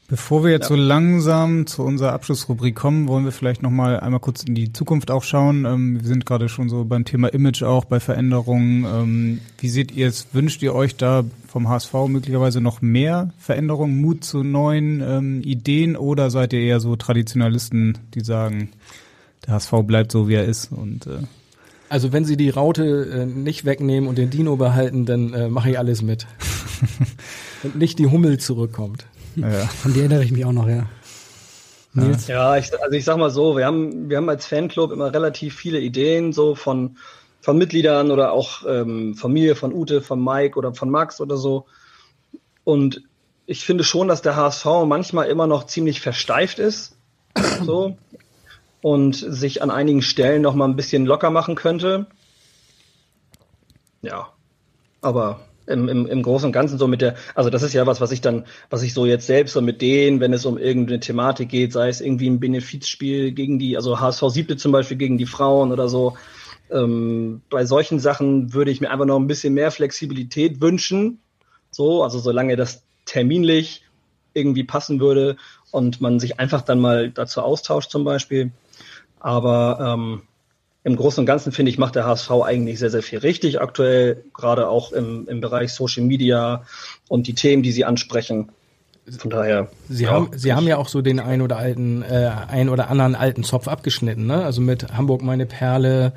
[SPEAKER 2] Bevor wir jetzt ja. so langsam zu unserer Abschlussrubrik kommen, wollen wir vielleicht noch mal einmal kurz in die Zukunft auch schauen. Ähm, wir sind gerade schon so beim Thema Image auch, bei Veränderungen. Ähm, wie seht ihr es? Wünscht ihr euch da vom HSV möglicherweise noch mehr Veränderungen, Mut zu neuen ähm, Ideen oder seid ihr eher so Traditionalisten, die sagen, der HSV bleibt so, wie er ist und äh
[SPEAKER 5] also wenn sie die Raute äh, nicht wegnehmen und den Dino behalten, dann äh, mache ich alles mit. und nicht die Hummel zurückkommt.
[SPEAKER 3] Ja. Von dir erinnere ich mich auch noch, ja.
[SPEAKER 4] Nils? Ja, ich, also ich sag mal so, wir haben, wir haben als Fanclub immer relativ viele Ideen, so von, von Mitgliedern oder auch ähm, Familie von Ute, von Mike oder von Max oder so. Und ich finde schon, dass der HSV manchmal immer noch ziemlich versteift ist. So. Und sich an einigen Stellen noch mal ein bisschen locker machen könnte. Ja. Aber im, im, im Großen und Ganzen so mit der, also das ist ja was, was ich dann, was ich so jetzt selbst so mit denen, wenn es um irgendeine Thematik geht, sei es irgendwie ein Benefizspiel gegen die, also HSV siebte zum Beispiel gegen die Frauen oder so, ähm, bei solchen Sachen würde ich mir einfach noch ein bisschen mehr Flexibilität wünschen. So, also solange das terminlich irgendwie passen würde und man sich einfach dann mal dazu austauscht zum Beispiel. Aber ähm, im Großen und Ganzen finde ich, macht der HSV eigentlich sehr, sehr viel richtig aktuell, gerade auch im, im Bereich Social Media und die Themen, die sie ansprechen. Von daher.
[SPEAKER 5] Sie ja, haben, Sie haben ja auch so den ein oder alten, äh, ein oder anderen alten Zopf abgeschnitten, ne? Also mit Hamburg meine Perle,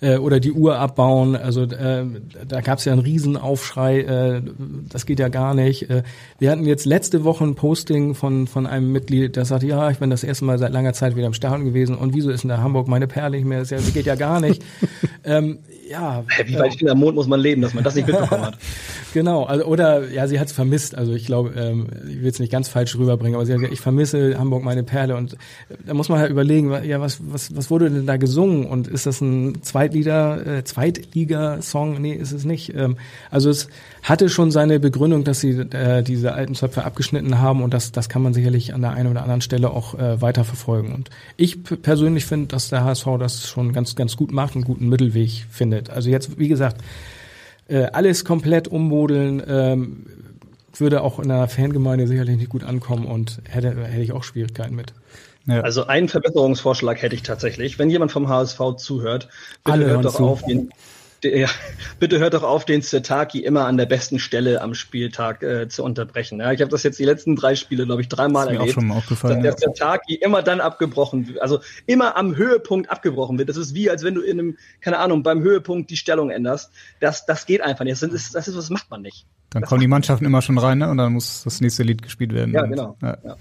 [SPEAKER 5] äh, oder die Uhr abbauen. Also äh, da gab es ja einen Riesenaufschrei, äh, das geht ja gar nicht. Äh, wir hatten jetzt letzte Woche ein Posting von, von einem Mitglied, der sagte, ja, ich bin das erste Mal seit langer Zeit wieder im Stadion gewesen und wieso ist in der Hamburg meine Perle nicht mehr? Das, geht ja gar nicht. ähm, ja.
[SPEAKER 4] Wie weit äh, am Mond muss man leben, dass man das nicht mitbekommen hat?
[SPEAKER 5] genau, also oder ja, sie hat es vermisst. Also ich glaube, ähm, ich will es nicht ganz falsch rüberbringen, aber sie hat gesagt, ich vermisse Hamburg meine Perle und da muss man halt überlegen, ja, was, was, was wurde denn da gesungen und ist das ein Zweitlieder, äh, Zweitliga-Song? Nee, ist es nicht. Ähm, also es hatte schon seine Begründung, dass sie äh, diese alten Zöpfe abgeschnitten haben und das, das kann man sicherlich an der einen oder anderen Stelle auch äh, weiter verfolgen. Und ich persönlich finde, dass der HSV das schon ganz, ganz gut macht, einen guten Mittelweg findet. Also jetzt, wie gesagt, äh, alles komplett ummodeln, ähm, würde auch in einer Fangemeinde sicherlich nicht gut ankommen und hätte, hätte ich auch Schwierigkeiten mit.
[SPEAKER 4] Ja. Also einen Verbesserungsvorschlag hätte ich tatsächlich. Wenn jemand vom HSV zuhört, bitte Alle hört doch zu. auf, den, der, bitte hört doch auf, den Zertaki immer an der besten Stelle am Spieltag äh, zu unterbrechen. Ja, ich habe das jetzt die letzten drei Spiele, glaube ich, dreimal erlebt. Auch schon mal aufgefallen, dass der Zertaki immer dann abgebrochen wird, also immer am Höhepunkt abgebrochen wird. Das ist wie, als wenn du in einem, keine Ahnung, beim Höhepunkt die Stellung änderst. Das, das geht einfach nicht. Das ist, das ist was macht man nicht.
[SPEAKER 2] Dann das kommen die Mannschaften immer schon rein, ne? Und dann muss das nächste Lied gespielt werden.
[SPEAKER 4] Ja, genau. Ja. Ja.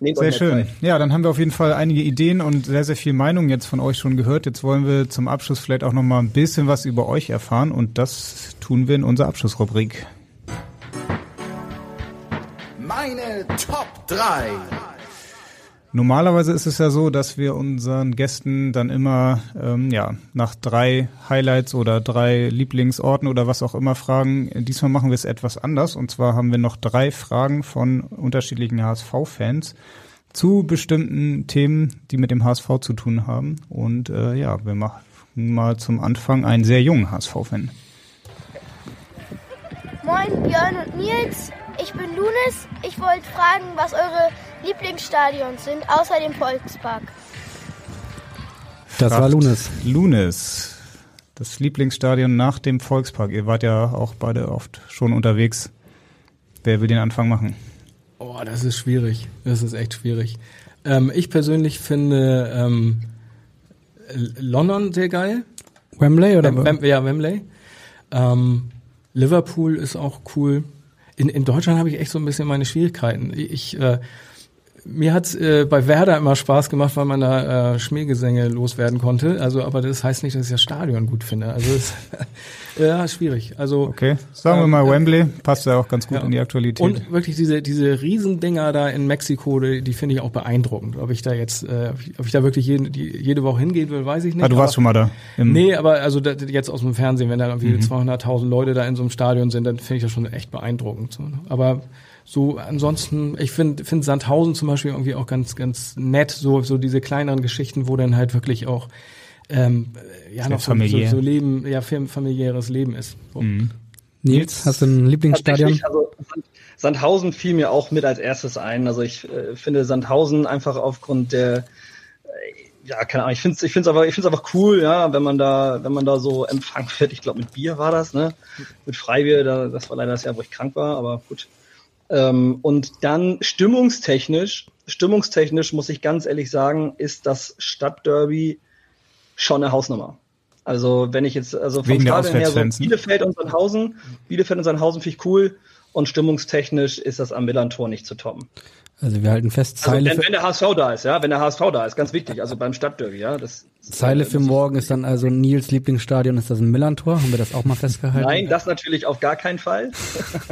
[SPEAKER 2] Nehmt sehr schön. Zeit. Ja, dann haben wir auf jeden Fall einige Ideen und sehr, sehr viel Meinung jetzt von euch schon gehört. Jetzt wollen wir zum Abschluss vielleicht auch noch mal ein bisschen was über euch erfahren und das tun wir in unserer Abschlussrubrik.
[SPEAKER 7] Meine Top 3.
[SPEAKER 2] Normalerweise ist es ja so, dass wir unseren Gästen dann immer ähm, ja nach drei Highlights oder drei Lieblingsorten oder was auch immer fragen. Diesmal machen wir es etwas anders und zwar haben wir noch drei Fragen von unterschiedlichen HSV-Fans zu bestimmten Themen, die mit dem HSV zu tun haben. Und äh, ja, wir machen mal zum Anfang einen sehr jungen HSV-Fan.
[SPEAKER 8] Moin Björn und Nils, ich bin Lunis. Ich wollte fragen, was eure Lieblingsstadions sind, außer dem Volkspark.
[SPEAKER 2] Das war Lunis. Lunis. Das Lieblingsstadion nach dem Volkspark. Ihr wart ja auch beide oft schon unterwegs. Wer will den Anfang machen?
[SPEAKER 5] Oh, das ist schwierig. Das ist echt schwierig. Ähm, ich persönlich finde ähm, London sehr geil.
[SPEAKER 3] Wembley oder?
[SPEAKER 5] Wem, ja, Wembley. Ähm, Liverpool ist auch cool. In, in Deutschland habe ich echt so ein bisschen meine Schwierigkeiten. Ich äh, mir hat's äh, bei Werder immer Spaß gemacht, weil man da äh, Schmähgesänge loswerden konnte. Also, aber das heißt nicht, dass ich das Stadion gut finde. Also, es, ja, schwierig. Also,
[SPEAKER 2] okay, sagen wir mal ähm, Wembley passt ja auch ganz gut ja. in die Aktualität.
[SPEAKER 5] Und wirklich diese diese Riesendinger da in Mexiko, die, die finde ich auch beeindruckend. Ob ich da jetzt, äh, ob ich da wirklich jede, die, jede Woche hingehen will, weiß ich nicht.
[SPEAKER 2] Ah, du warst aber, schon mal da.
[SPEAKER 5] Nee, aber also da, jetzt aus dem Fernsehen, wenn da irgendwie mhm. 200.000 Leute da in so einem Stadion sind, dann finde ich das schon echt beeindruckend. So, ne? Aber so ansonsten, ich finde find Sandhausen zum Beispiel irgendwie auch ganz, ganz nett, so, so diese kleineren Geschichten, wo dann halt wirklich auch ähm, ja noch so, so, so Leben, ja, familiäres Leben ist. So. Mhm.
[SPEAKER 3] Nils, hast du ein Lieblingsstadion?
[SPEAKER 4] Also Sandhausen fiel mir auch mit als erstes ein. Also ich äh, finde Sandhausen einfach aufgrund der äh, ja, keine Ahnung, ich finde es ich find's aber, ich find's einfach cool, ja, wenn man da, wenn man da so empfangen wird. Ich glaube, mit Bier war das, ne? Mit Freibier, da, das war leider das Jahr, wo ich krank war, aber gut. Ähm, und dann stimmungstechnisch, stimmungstechnisch muss ich ganz ehrlich sagen, ist das Stadtderby schon eine Hausnummer. Also wenn ich jetzt, also vom Stadion her so Bielefeld und Sandhausen, Bielefeld und Sandhausen finde ich cool und stimmungstechnisch ist das am Millantor nicht zu toppen.
[SPEAKER 3] Also wir halten fest,
[SPEAKER 4] also Zeile also wenn, wenn der HSV da ist, ja, wenn der HSV da ist, ganz wichtig, also beim Stadtderby, ja, das
[SPEAKER 3] Zeile für morgen ist dann also Nils Lieblingsstadion, ist das ein Millantor? Haben wir das auch mal festgehalten?
[SPEAKER 4] Nein, das natürlich auf gar keinen Fall.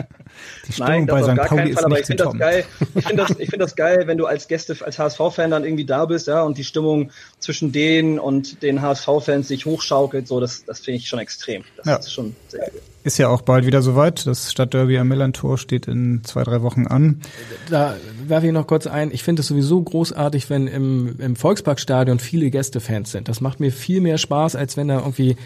[SPEAKER 2] Die Nein, das bei auf gar keinen Fall, aber
[SPEAKER 4] ich finde das geil. Ich finde das, ich finde das geil, wenn du als Gäste, als HSV-Fan dann irgendwie da bist, ja, und die Stimmung zwischen denen und den HSV-Fans sich hochschaukelt, so, das, das finde ich schon extrem. Das ja. ist schon sehr
[SPEAKER 2] gut. Ist ja auch bald wieder soweit. Das Stadtderby am Millantor steht in zwei, drei Wochen an.
[SPEAKER 5] Da werfe ich noch kurz ein. Ich finde es sowieso großartig, wenn im, im Volksparkstadion viele Gästefans sind. Das macht mir viel mehr Spaß, als wenn da irgendwie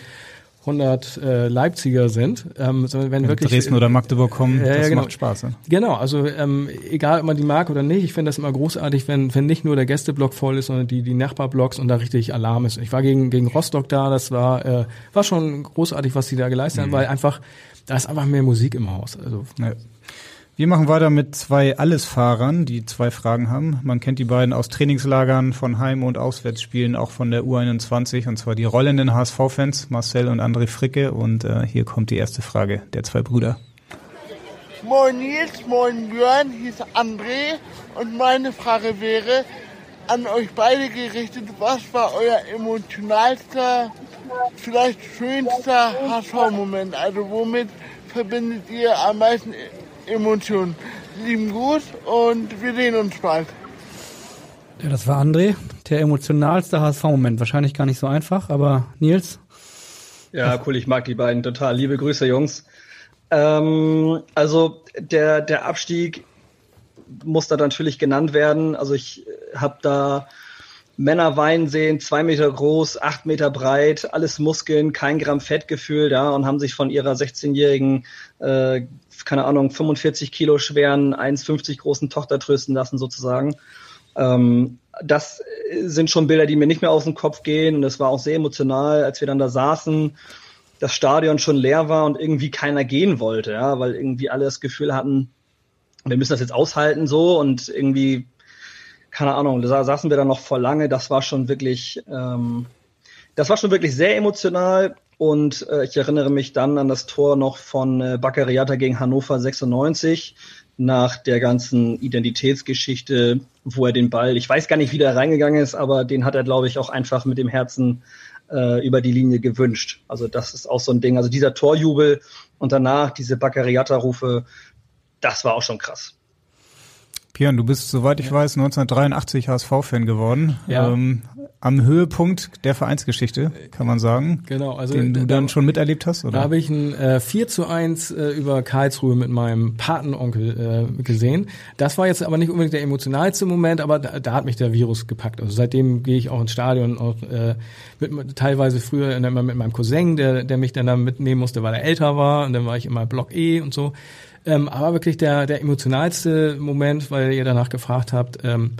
[SPEAKER 5] 100 äh, Leipziger sind, ähm, sondern wenn, wenn wirklich
[SPEAKER 2] Dresden oder Magdeburg kommen, äh, das genau. macht Spaß. Ne?
[SPEAKER 5] Genau, also ähm, egal, ob man die mag oder nicht, ich finde das immer großartig, wenn wenn nicht nur der Gästeblock voll ist, sondern die die Nachbarblocks und da richtig Alarm ist. Ich war gegen gegen Rostock da, das war äh, war schon großartig, was die da geleistet mhm. haben, weil einfach da ist einfach mehr Musik im Haus. Also
[SPEAKER 2] ja. Wir machen weiter mit zwei Allesfahrern, die zwei Fragen haben. Man kennt die beiden aus Trainingslagern von Heim- und Auswärtsspielen, auch von der U21, und zwar die rollenden HSV-Fans, Marcel und André Fricke. Und äh, hier kommt die erste Frage der zwei Brüder.
[SPEAKER 9] Moin Nils, moin Björn, hier ist André und meine Frage wäre an euch beide gerichtet, was war euer emotionalster, vielleicht schönster HSV-Moment? Also womit verbindet ihr am meisten Emotionen. Lieben Gruß und wir sehen uns bald.
[SPEAKER 3] Ja, das war André, der emotionalste HSV-Moment. Wahrscheinlich gar nicht so einfach, aber Nils?
[SPEAKER 4] Ja, cool, ich mag die beiden total. Liebe Grüße, Jungs. Ähm, also der, der Abstieg muss da natürlich genannt werden. Also ich habe da Männer weinen sehen, zwei Meter groß, acht Meter breit, alles Muskeln, kein Gramm Fettgefühl, ja, und haben sich von ihrer 16-jährigen äh, keine Ahnung, 45 Kilo schweren, 1,50 großen Tochter trösten lassen sozusagen. Ähm, das sind schon Bilder, die mir nicht mehr aus dem Kopf gehen. Und es war auch sehr emotional, als wir dann da saßen, das Stadion schon leer war und irgendwie keiner gehen wollte, ja, weil irgendwie alle das Gefühl hatten, wir müssen das jetzt aushalten so und irgendwie, keine Ahnung, da saßen wir dann noch vor lange. Das war schon wirklich, ähm, das war schon wirklich sehr emotional. Und äh, ich erinnere mich dann an das Tor noch von äh, Baccariata gegen Hannover 96 nach der ganzen Identitätsgeschichte, wo er den Ball, ich weiß gar nicht, wie der reingegangen ist, aber den hat er, glaube ich, auch einfach mit dem Herzen äh, über die Linie gewünscht. Also das ist auch so ein Ding. Also dieser Torjubel und danach diese Baccariata-Rufe, das war auch schon krass.
[SPEAKER 2] Björn, du bist, soweit ich ja. weiß, 1983 HSV-Fan geworden. Ja. Ähm, am Höhepunkt der Vereinsgeschichte, kann man sagen.
[SPEAKER 5] Genau,
[SPEAKER 2] also den du dann schon miterlebt hast, oder?
[SPEAKER 5] Da habe ich ein äh, 4 zu 1 äh, über Karlsruhe mit meinem Patenonkel äh, gesehen. Das war jetzt aber nicht unbedingt der emotionalste Moment, aber da, da hat mich der Virus gepackt. Also seitdem gehe ich auch ins Stadion, auch, äh, mit, teilweise früher immer mit meinem Cousin, der, der mich dann da mitnehmen musste, weil er älter war. Und dann war ich immer Block E und so. Ähm, aber wirklich der, der emotionalste Moment, weil ihr danach gefragt habt, ähm,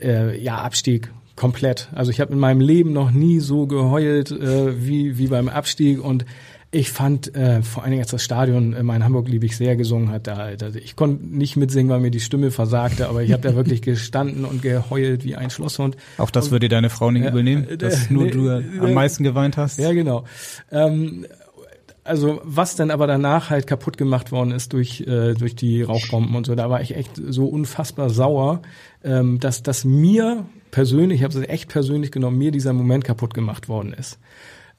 [SPEAKER 5] äh, ja, Abstieg komplett. Also ich habe in meinem Leben noch nie so geheult äh, wie, wie beim Abstieg und ich fand äh, vor allen Dingen, als das Stadion äh, in Hamburg liebig sehr gesungen hat, da, da ich konnte nicht mitsingen, weil mir die Stimme versagte, aber ich habe da wirklich gestanden und geheult wie ein Schlosshund.
[SPEAKER 2] Auch das und, würde deine Frau nicht äh, übernehmen, dass nur nee, du am meisten geweint hast?
[SPEAKER 5] Ja, genau. Ähm, also was denn aber danach halt kaputt gemacht worden ist durch äh, durch die Rauchbomben und so, da war ich echt so unfassbar sauer, ähm, dass dass mir persönlich, ich habe es echt persönlich genommen, mir dieser Moment kaputt gemacht worden ist.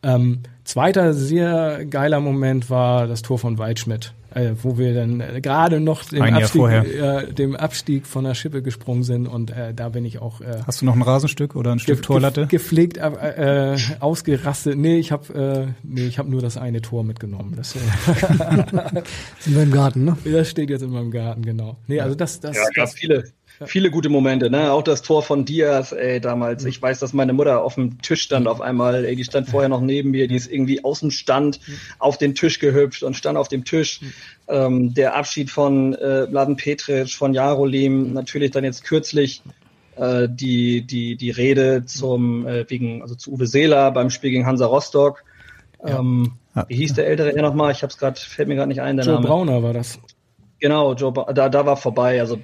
[SPEAKER 5] Ähm, zweiter sehr geiler Moment war das Tor von Weidschmidt äh, wo wir dann äh, gerade noch dem Abstieg, äh, dem Abstieg von der Schippe gesprungen sind und äh, da bin ich auch äh,
[SPEAKER 2] Hast du noch ein Rasenstück oder ein Stück
[SPEAKER 5] ge-
[SPEAKER 2] Torlatte?
[SPEAKER 5] ge- gepflegt äh, äh, ausgerastet. Nee, ich habe äh, nee, ich habe nur das eine Tor mitgenommen. Das, äh,
[SPEAKER 3] Sind wir im Garten, ne?
[SPEAKER 5] das steht jetzt in meinem Garten, genau. Nee, also das das,
[SPEAKER 4] Ja, gab
[SPEAKER 5] das
[SPEAKER 4] viele, viele gute Momente, ne? Auch das Tor von Diaz, ey, damals. Ich weiß, dass meine Mutter auf dem Tisch stand auf einmal, ey, die stand vorher noch neben mir, die ist irgendwie aus dem Stand auf den Tisch gehüpft und stand auf dem Tisch. Ähm, der Abschied von äh, Mladen Petric, von Jarolim, natürlich dann jetzt kürzlich äh, die, die, die Rede zum, äh, wegen, also zu Uwe Seeler beim Spiel gegen Hansa Rostock. Ähm,
[SPEAKER 2] Ja.
[SPEAKER 4] Wie hieß der ältere Herr nochmal? Ich hab's gerade, fällt mir gerade nicht ein, der
[SPEAKER 5] Joe
[SPEAKER 4] Name.
[SPEAKER 5] Brauner war das.
[SPEAKER 4] Genau, Joe, da, da war vorbei. Also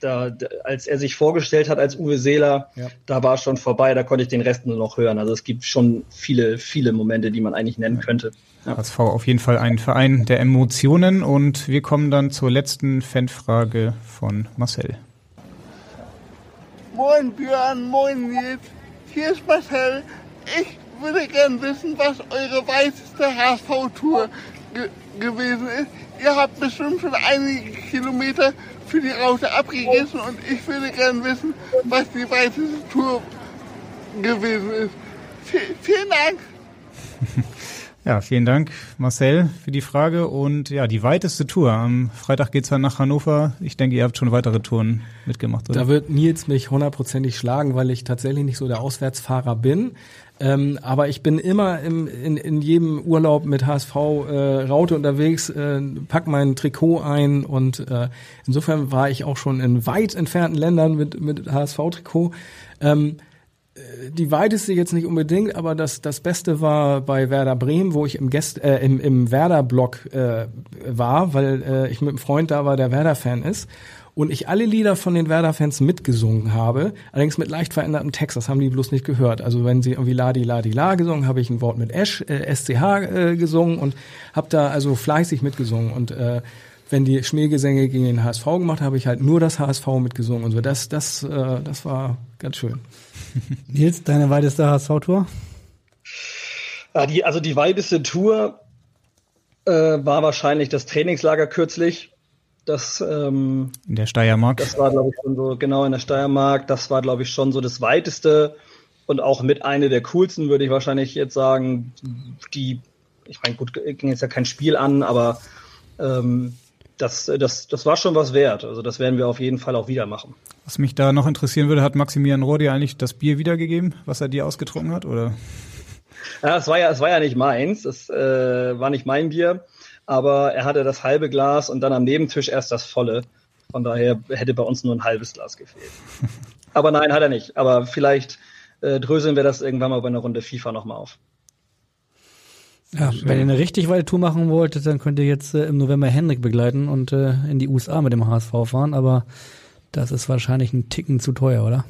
[SPEAKER 4] da, da, als er sich vorgestellt hat als Uwe Seeler,
[SPEAKER 5] Ja.
[SPEAKER 4] da war schon vorbei. Da konnte ich den Rest nur noch hören. Also es gibt schon viele, viele Momente, die man eigentlich nennen könnte. Ja.
[SPEAKER 2] HSV auf jeden Fall ein Verein der Emotionen und wir kommen dann zur letzten Fanfrage von Marcel.
[SPEAKER 9] Moin Björn, moin Nils, hier ist Marcel. Ich würde gern wissen, was eure weiteste HSV-Tour gewesen ist. Ihr habt bestimmt schon einige Kilometer für die Raute abgegessen und ich würde gern wissen, was die weiteste Tour gewesen ist. V vielen Dank.
[SPEAKER 2] Ja, vielen Dank, Marcel, für die Frage. Und ja, die weiteste Tour. Am Freitag geht's dann nach Hannover. Ich denke, ihr habt schon weitere Touren mitgemacht, oder?
[SPEAKER 5] Da wird Nils mich hundertprozentig schlagen, weil ich tatsächlich nicht so der Auswärtsfahrer bin. Ähm, aber ich bin immer im, in, in jedem Urlaub mit HSV äh, Raute unterwegs, äh, pack mein Trikot ein und äh, insofern war ich auch schon in weit entfernten Ländern mit, mit HSV-Trikot. Ähm, äh, die weiteste jetzt nicht unbedingt, aber das, das Beste war bei Werder Bremen, wo ich im, Gäst, äh, im, im Werder-Block äh, war, weil äh, ich mit einem Freund da war, der Werder-Fan ist. Und ich alle Lieder von den Werder-Fans mitgesungen habe, allerdings mit leicht verändertem Text, das haben die bloß nicht gehört. Also wenn sie irgendwie Ladi Ladi La gesungen, habe ich ein Wort mit Esch, äh, SCH äh, gesungen und habe da also fleißig mitgesungen. Und äh, wenn die Schmähgesänge gegen den HSV gemacht, habe ich halt nur das HSV mitgesungen und so. Das, das, äh, das war ganz schön.
[SPEAKER 3] Nils, deine weiteste HSV-Tour?
[SPEAKER 4] Ja, die, also die weiteste Tour äh, war wahrscheinlich das Trainingslager kürzlich. Das, ähm,
[SPEAKER 2] In der Steiermark.
[SPEAKER 4] das war, glaube ich, schon so genau in der Steiermark. Das war, glaube ich, schon so das weiteste und auch mit eine der coolsten, würde ich wahrscheinlich jetzt sagen. Die, ich meine, gut, ging jetzt ja kein Spiel an, aber ähm, das, das, das war schon was wert. Also das werden wir auf jeden Fall auch wieder machen.
[SPEAKER 2] Was mich da noch interessieren würde, hat Maximilian Rohr dir eigentlich das Bier wiedergegeben, was er dir ausgetrunken hat, oder?
[SPEAKER 4] Ja, es war ja, es war ja nicht meins. Es äh, war nicht mein Bier, aber er hatte das halbe Glas und dann am Nebentisch erst das volle. Von daher hätte bei uns nur ein halbes Glas gefehlt. aber nein, hat er nicht. Aber vielleicht äh, dröseln wir das irgendwann mal bei einer Runde FIFA nochmal auf.
[SPEAKER 3] Ja, wenn ihr eine richtig weite Tour machen wollt, dann könnt ihr jetzt äh, im November Henrik begleiten und äh, in die USA mit dem HSV fahren, aber das ist wahrscheinlich ein Ticken zu teuer, oder?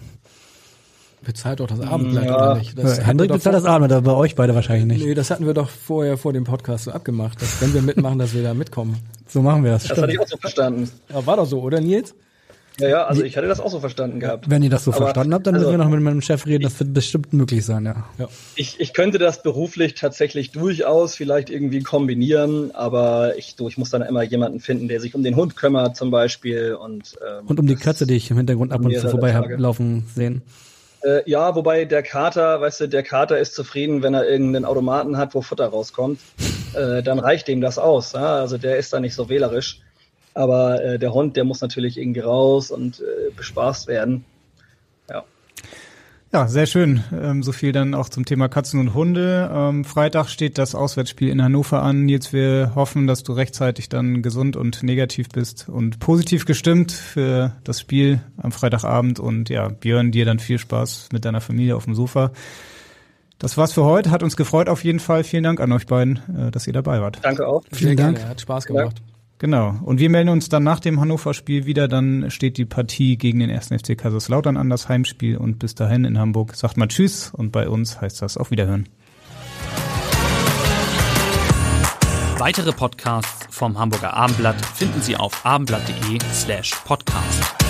[SPEAKER 5] Bezahlt doch das Abendblatt
[SPEAKER 4] Ja.
[SPEAKER 5] oder nicht?
[SPEAKER 3] Henrik
[SPEAKER 5] wir doch
[SPEAKER 3] bezahlt das
[SPEAKER 5] vor-
[SPEAKER 3] Abend, aber bei euch beide wahrscheinlich nicht.
[SPEAKER 5] Nee, das hatten wir doch vorher vor dem Podcast so abgemacht, dass wenn wir mitmachen, dass wir da mitkommen.
[SPEAKER 3] So machen wir das.
[SPEAKER 4] Das hatte
[SPEAKER 3] Stimmt.
[SPEAKER 4] ich auch so verstanden.
[SPEAKER 5] Ja, war doch so, oder Nils?
[SPEAKER 4] Ja, ja, also ich hatte das auch so verstanden gehabt.
[SPEAKER 3] Wenn ihr das so
[SPEAKER 4] Aber,
[SPEAKER 3] verstanden habt, dann
[SPEAKER 4] also,
[SPEAKER 3] müssen wir noch mit meinem Chef reden. Das wird bestimmt möglich sein, ja.
[SPEAKER 4] Ich, ich könnte das beruflich tatsächlich durchaus vielleicht irgendwie kombinieren, aber ich, du, ich muss dann immer jemanden finden, der sich um den Hund kümmert zum Beispiel und ähm,
[SPEAKER 3] Und um die
[SPEAKER 4] das-
[SPEAKER 3] Katze, die ich im Hintergrund ab und zu vorbei hab
[SPEAKER 4] Tage.
[SPEAKER 3] laufen sehen.
[SPEAKER 4] Äh, ja, wobei der Kater, weißt du, der Kater ist zufrieden, wenn er irgendeinen Automaten hat, wo Futter rauskommt. Äh, dann reicht ihm das aus. Ja? Also der ist da nicht so wählerisch. Aber äh, der Hund, der muss natürlich irgendwie raus und äh, bespaßt werden. Ja.
[SPEAKER 2] Ja, sehr schön. Ähm, so viel dann auch zum Thema Katzen und Hunde. Ähm, Freitag steht das Auswärtsspiel in Hannover an. Jetzt wir hoffen, dass du rechtzeitig dann gesund und negativ bist und positiv gestimmt für das Spiel am Freitagabend. Und ja, Björn, dir dann viel Spaß mit deiner Familie auf dem Sofa. Das war's für heute. Hat uns gefreut auf jeden Fall. Vielen Dank an euch beiden, äh, dass ihr dabei wart.
[SPEAKER 4] Danke auch.
[SPEAKER 5] Sehr
[SPEAKER 3] Vielen Dank.
[SPEAKER 5] gerne, hat Spaß gemacht.
[SPEAKER 2] Genau. Und wir melden uns dann nach dem Hannover-Spiel wieder. Dann steht die Partie gegen den 1. FC Kaiserslautern an, das Heimspiel. Und bis dahin in Hamburg sagt mal Tschüss. Und bei uns heißt das auf Wiederhören.
[SPEAKER 1] Weitere Podcasts vom Hamburger Abendblatt finden Sie auf abendblatt.de slash podcast.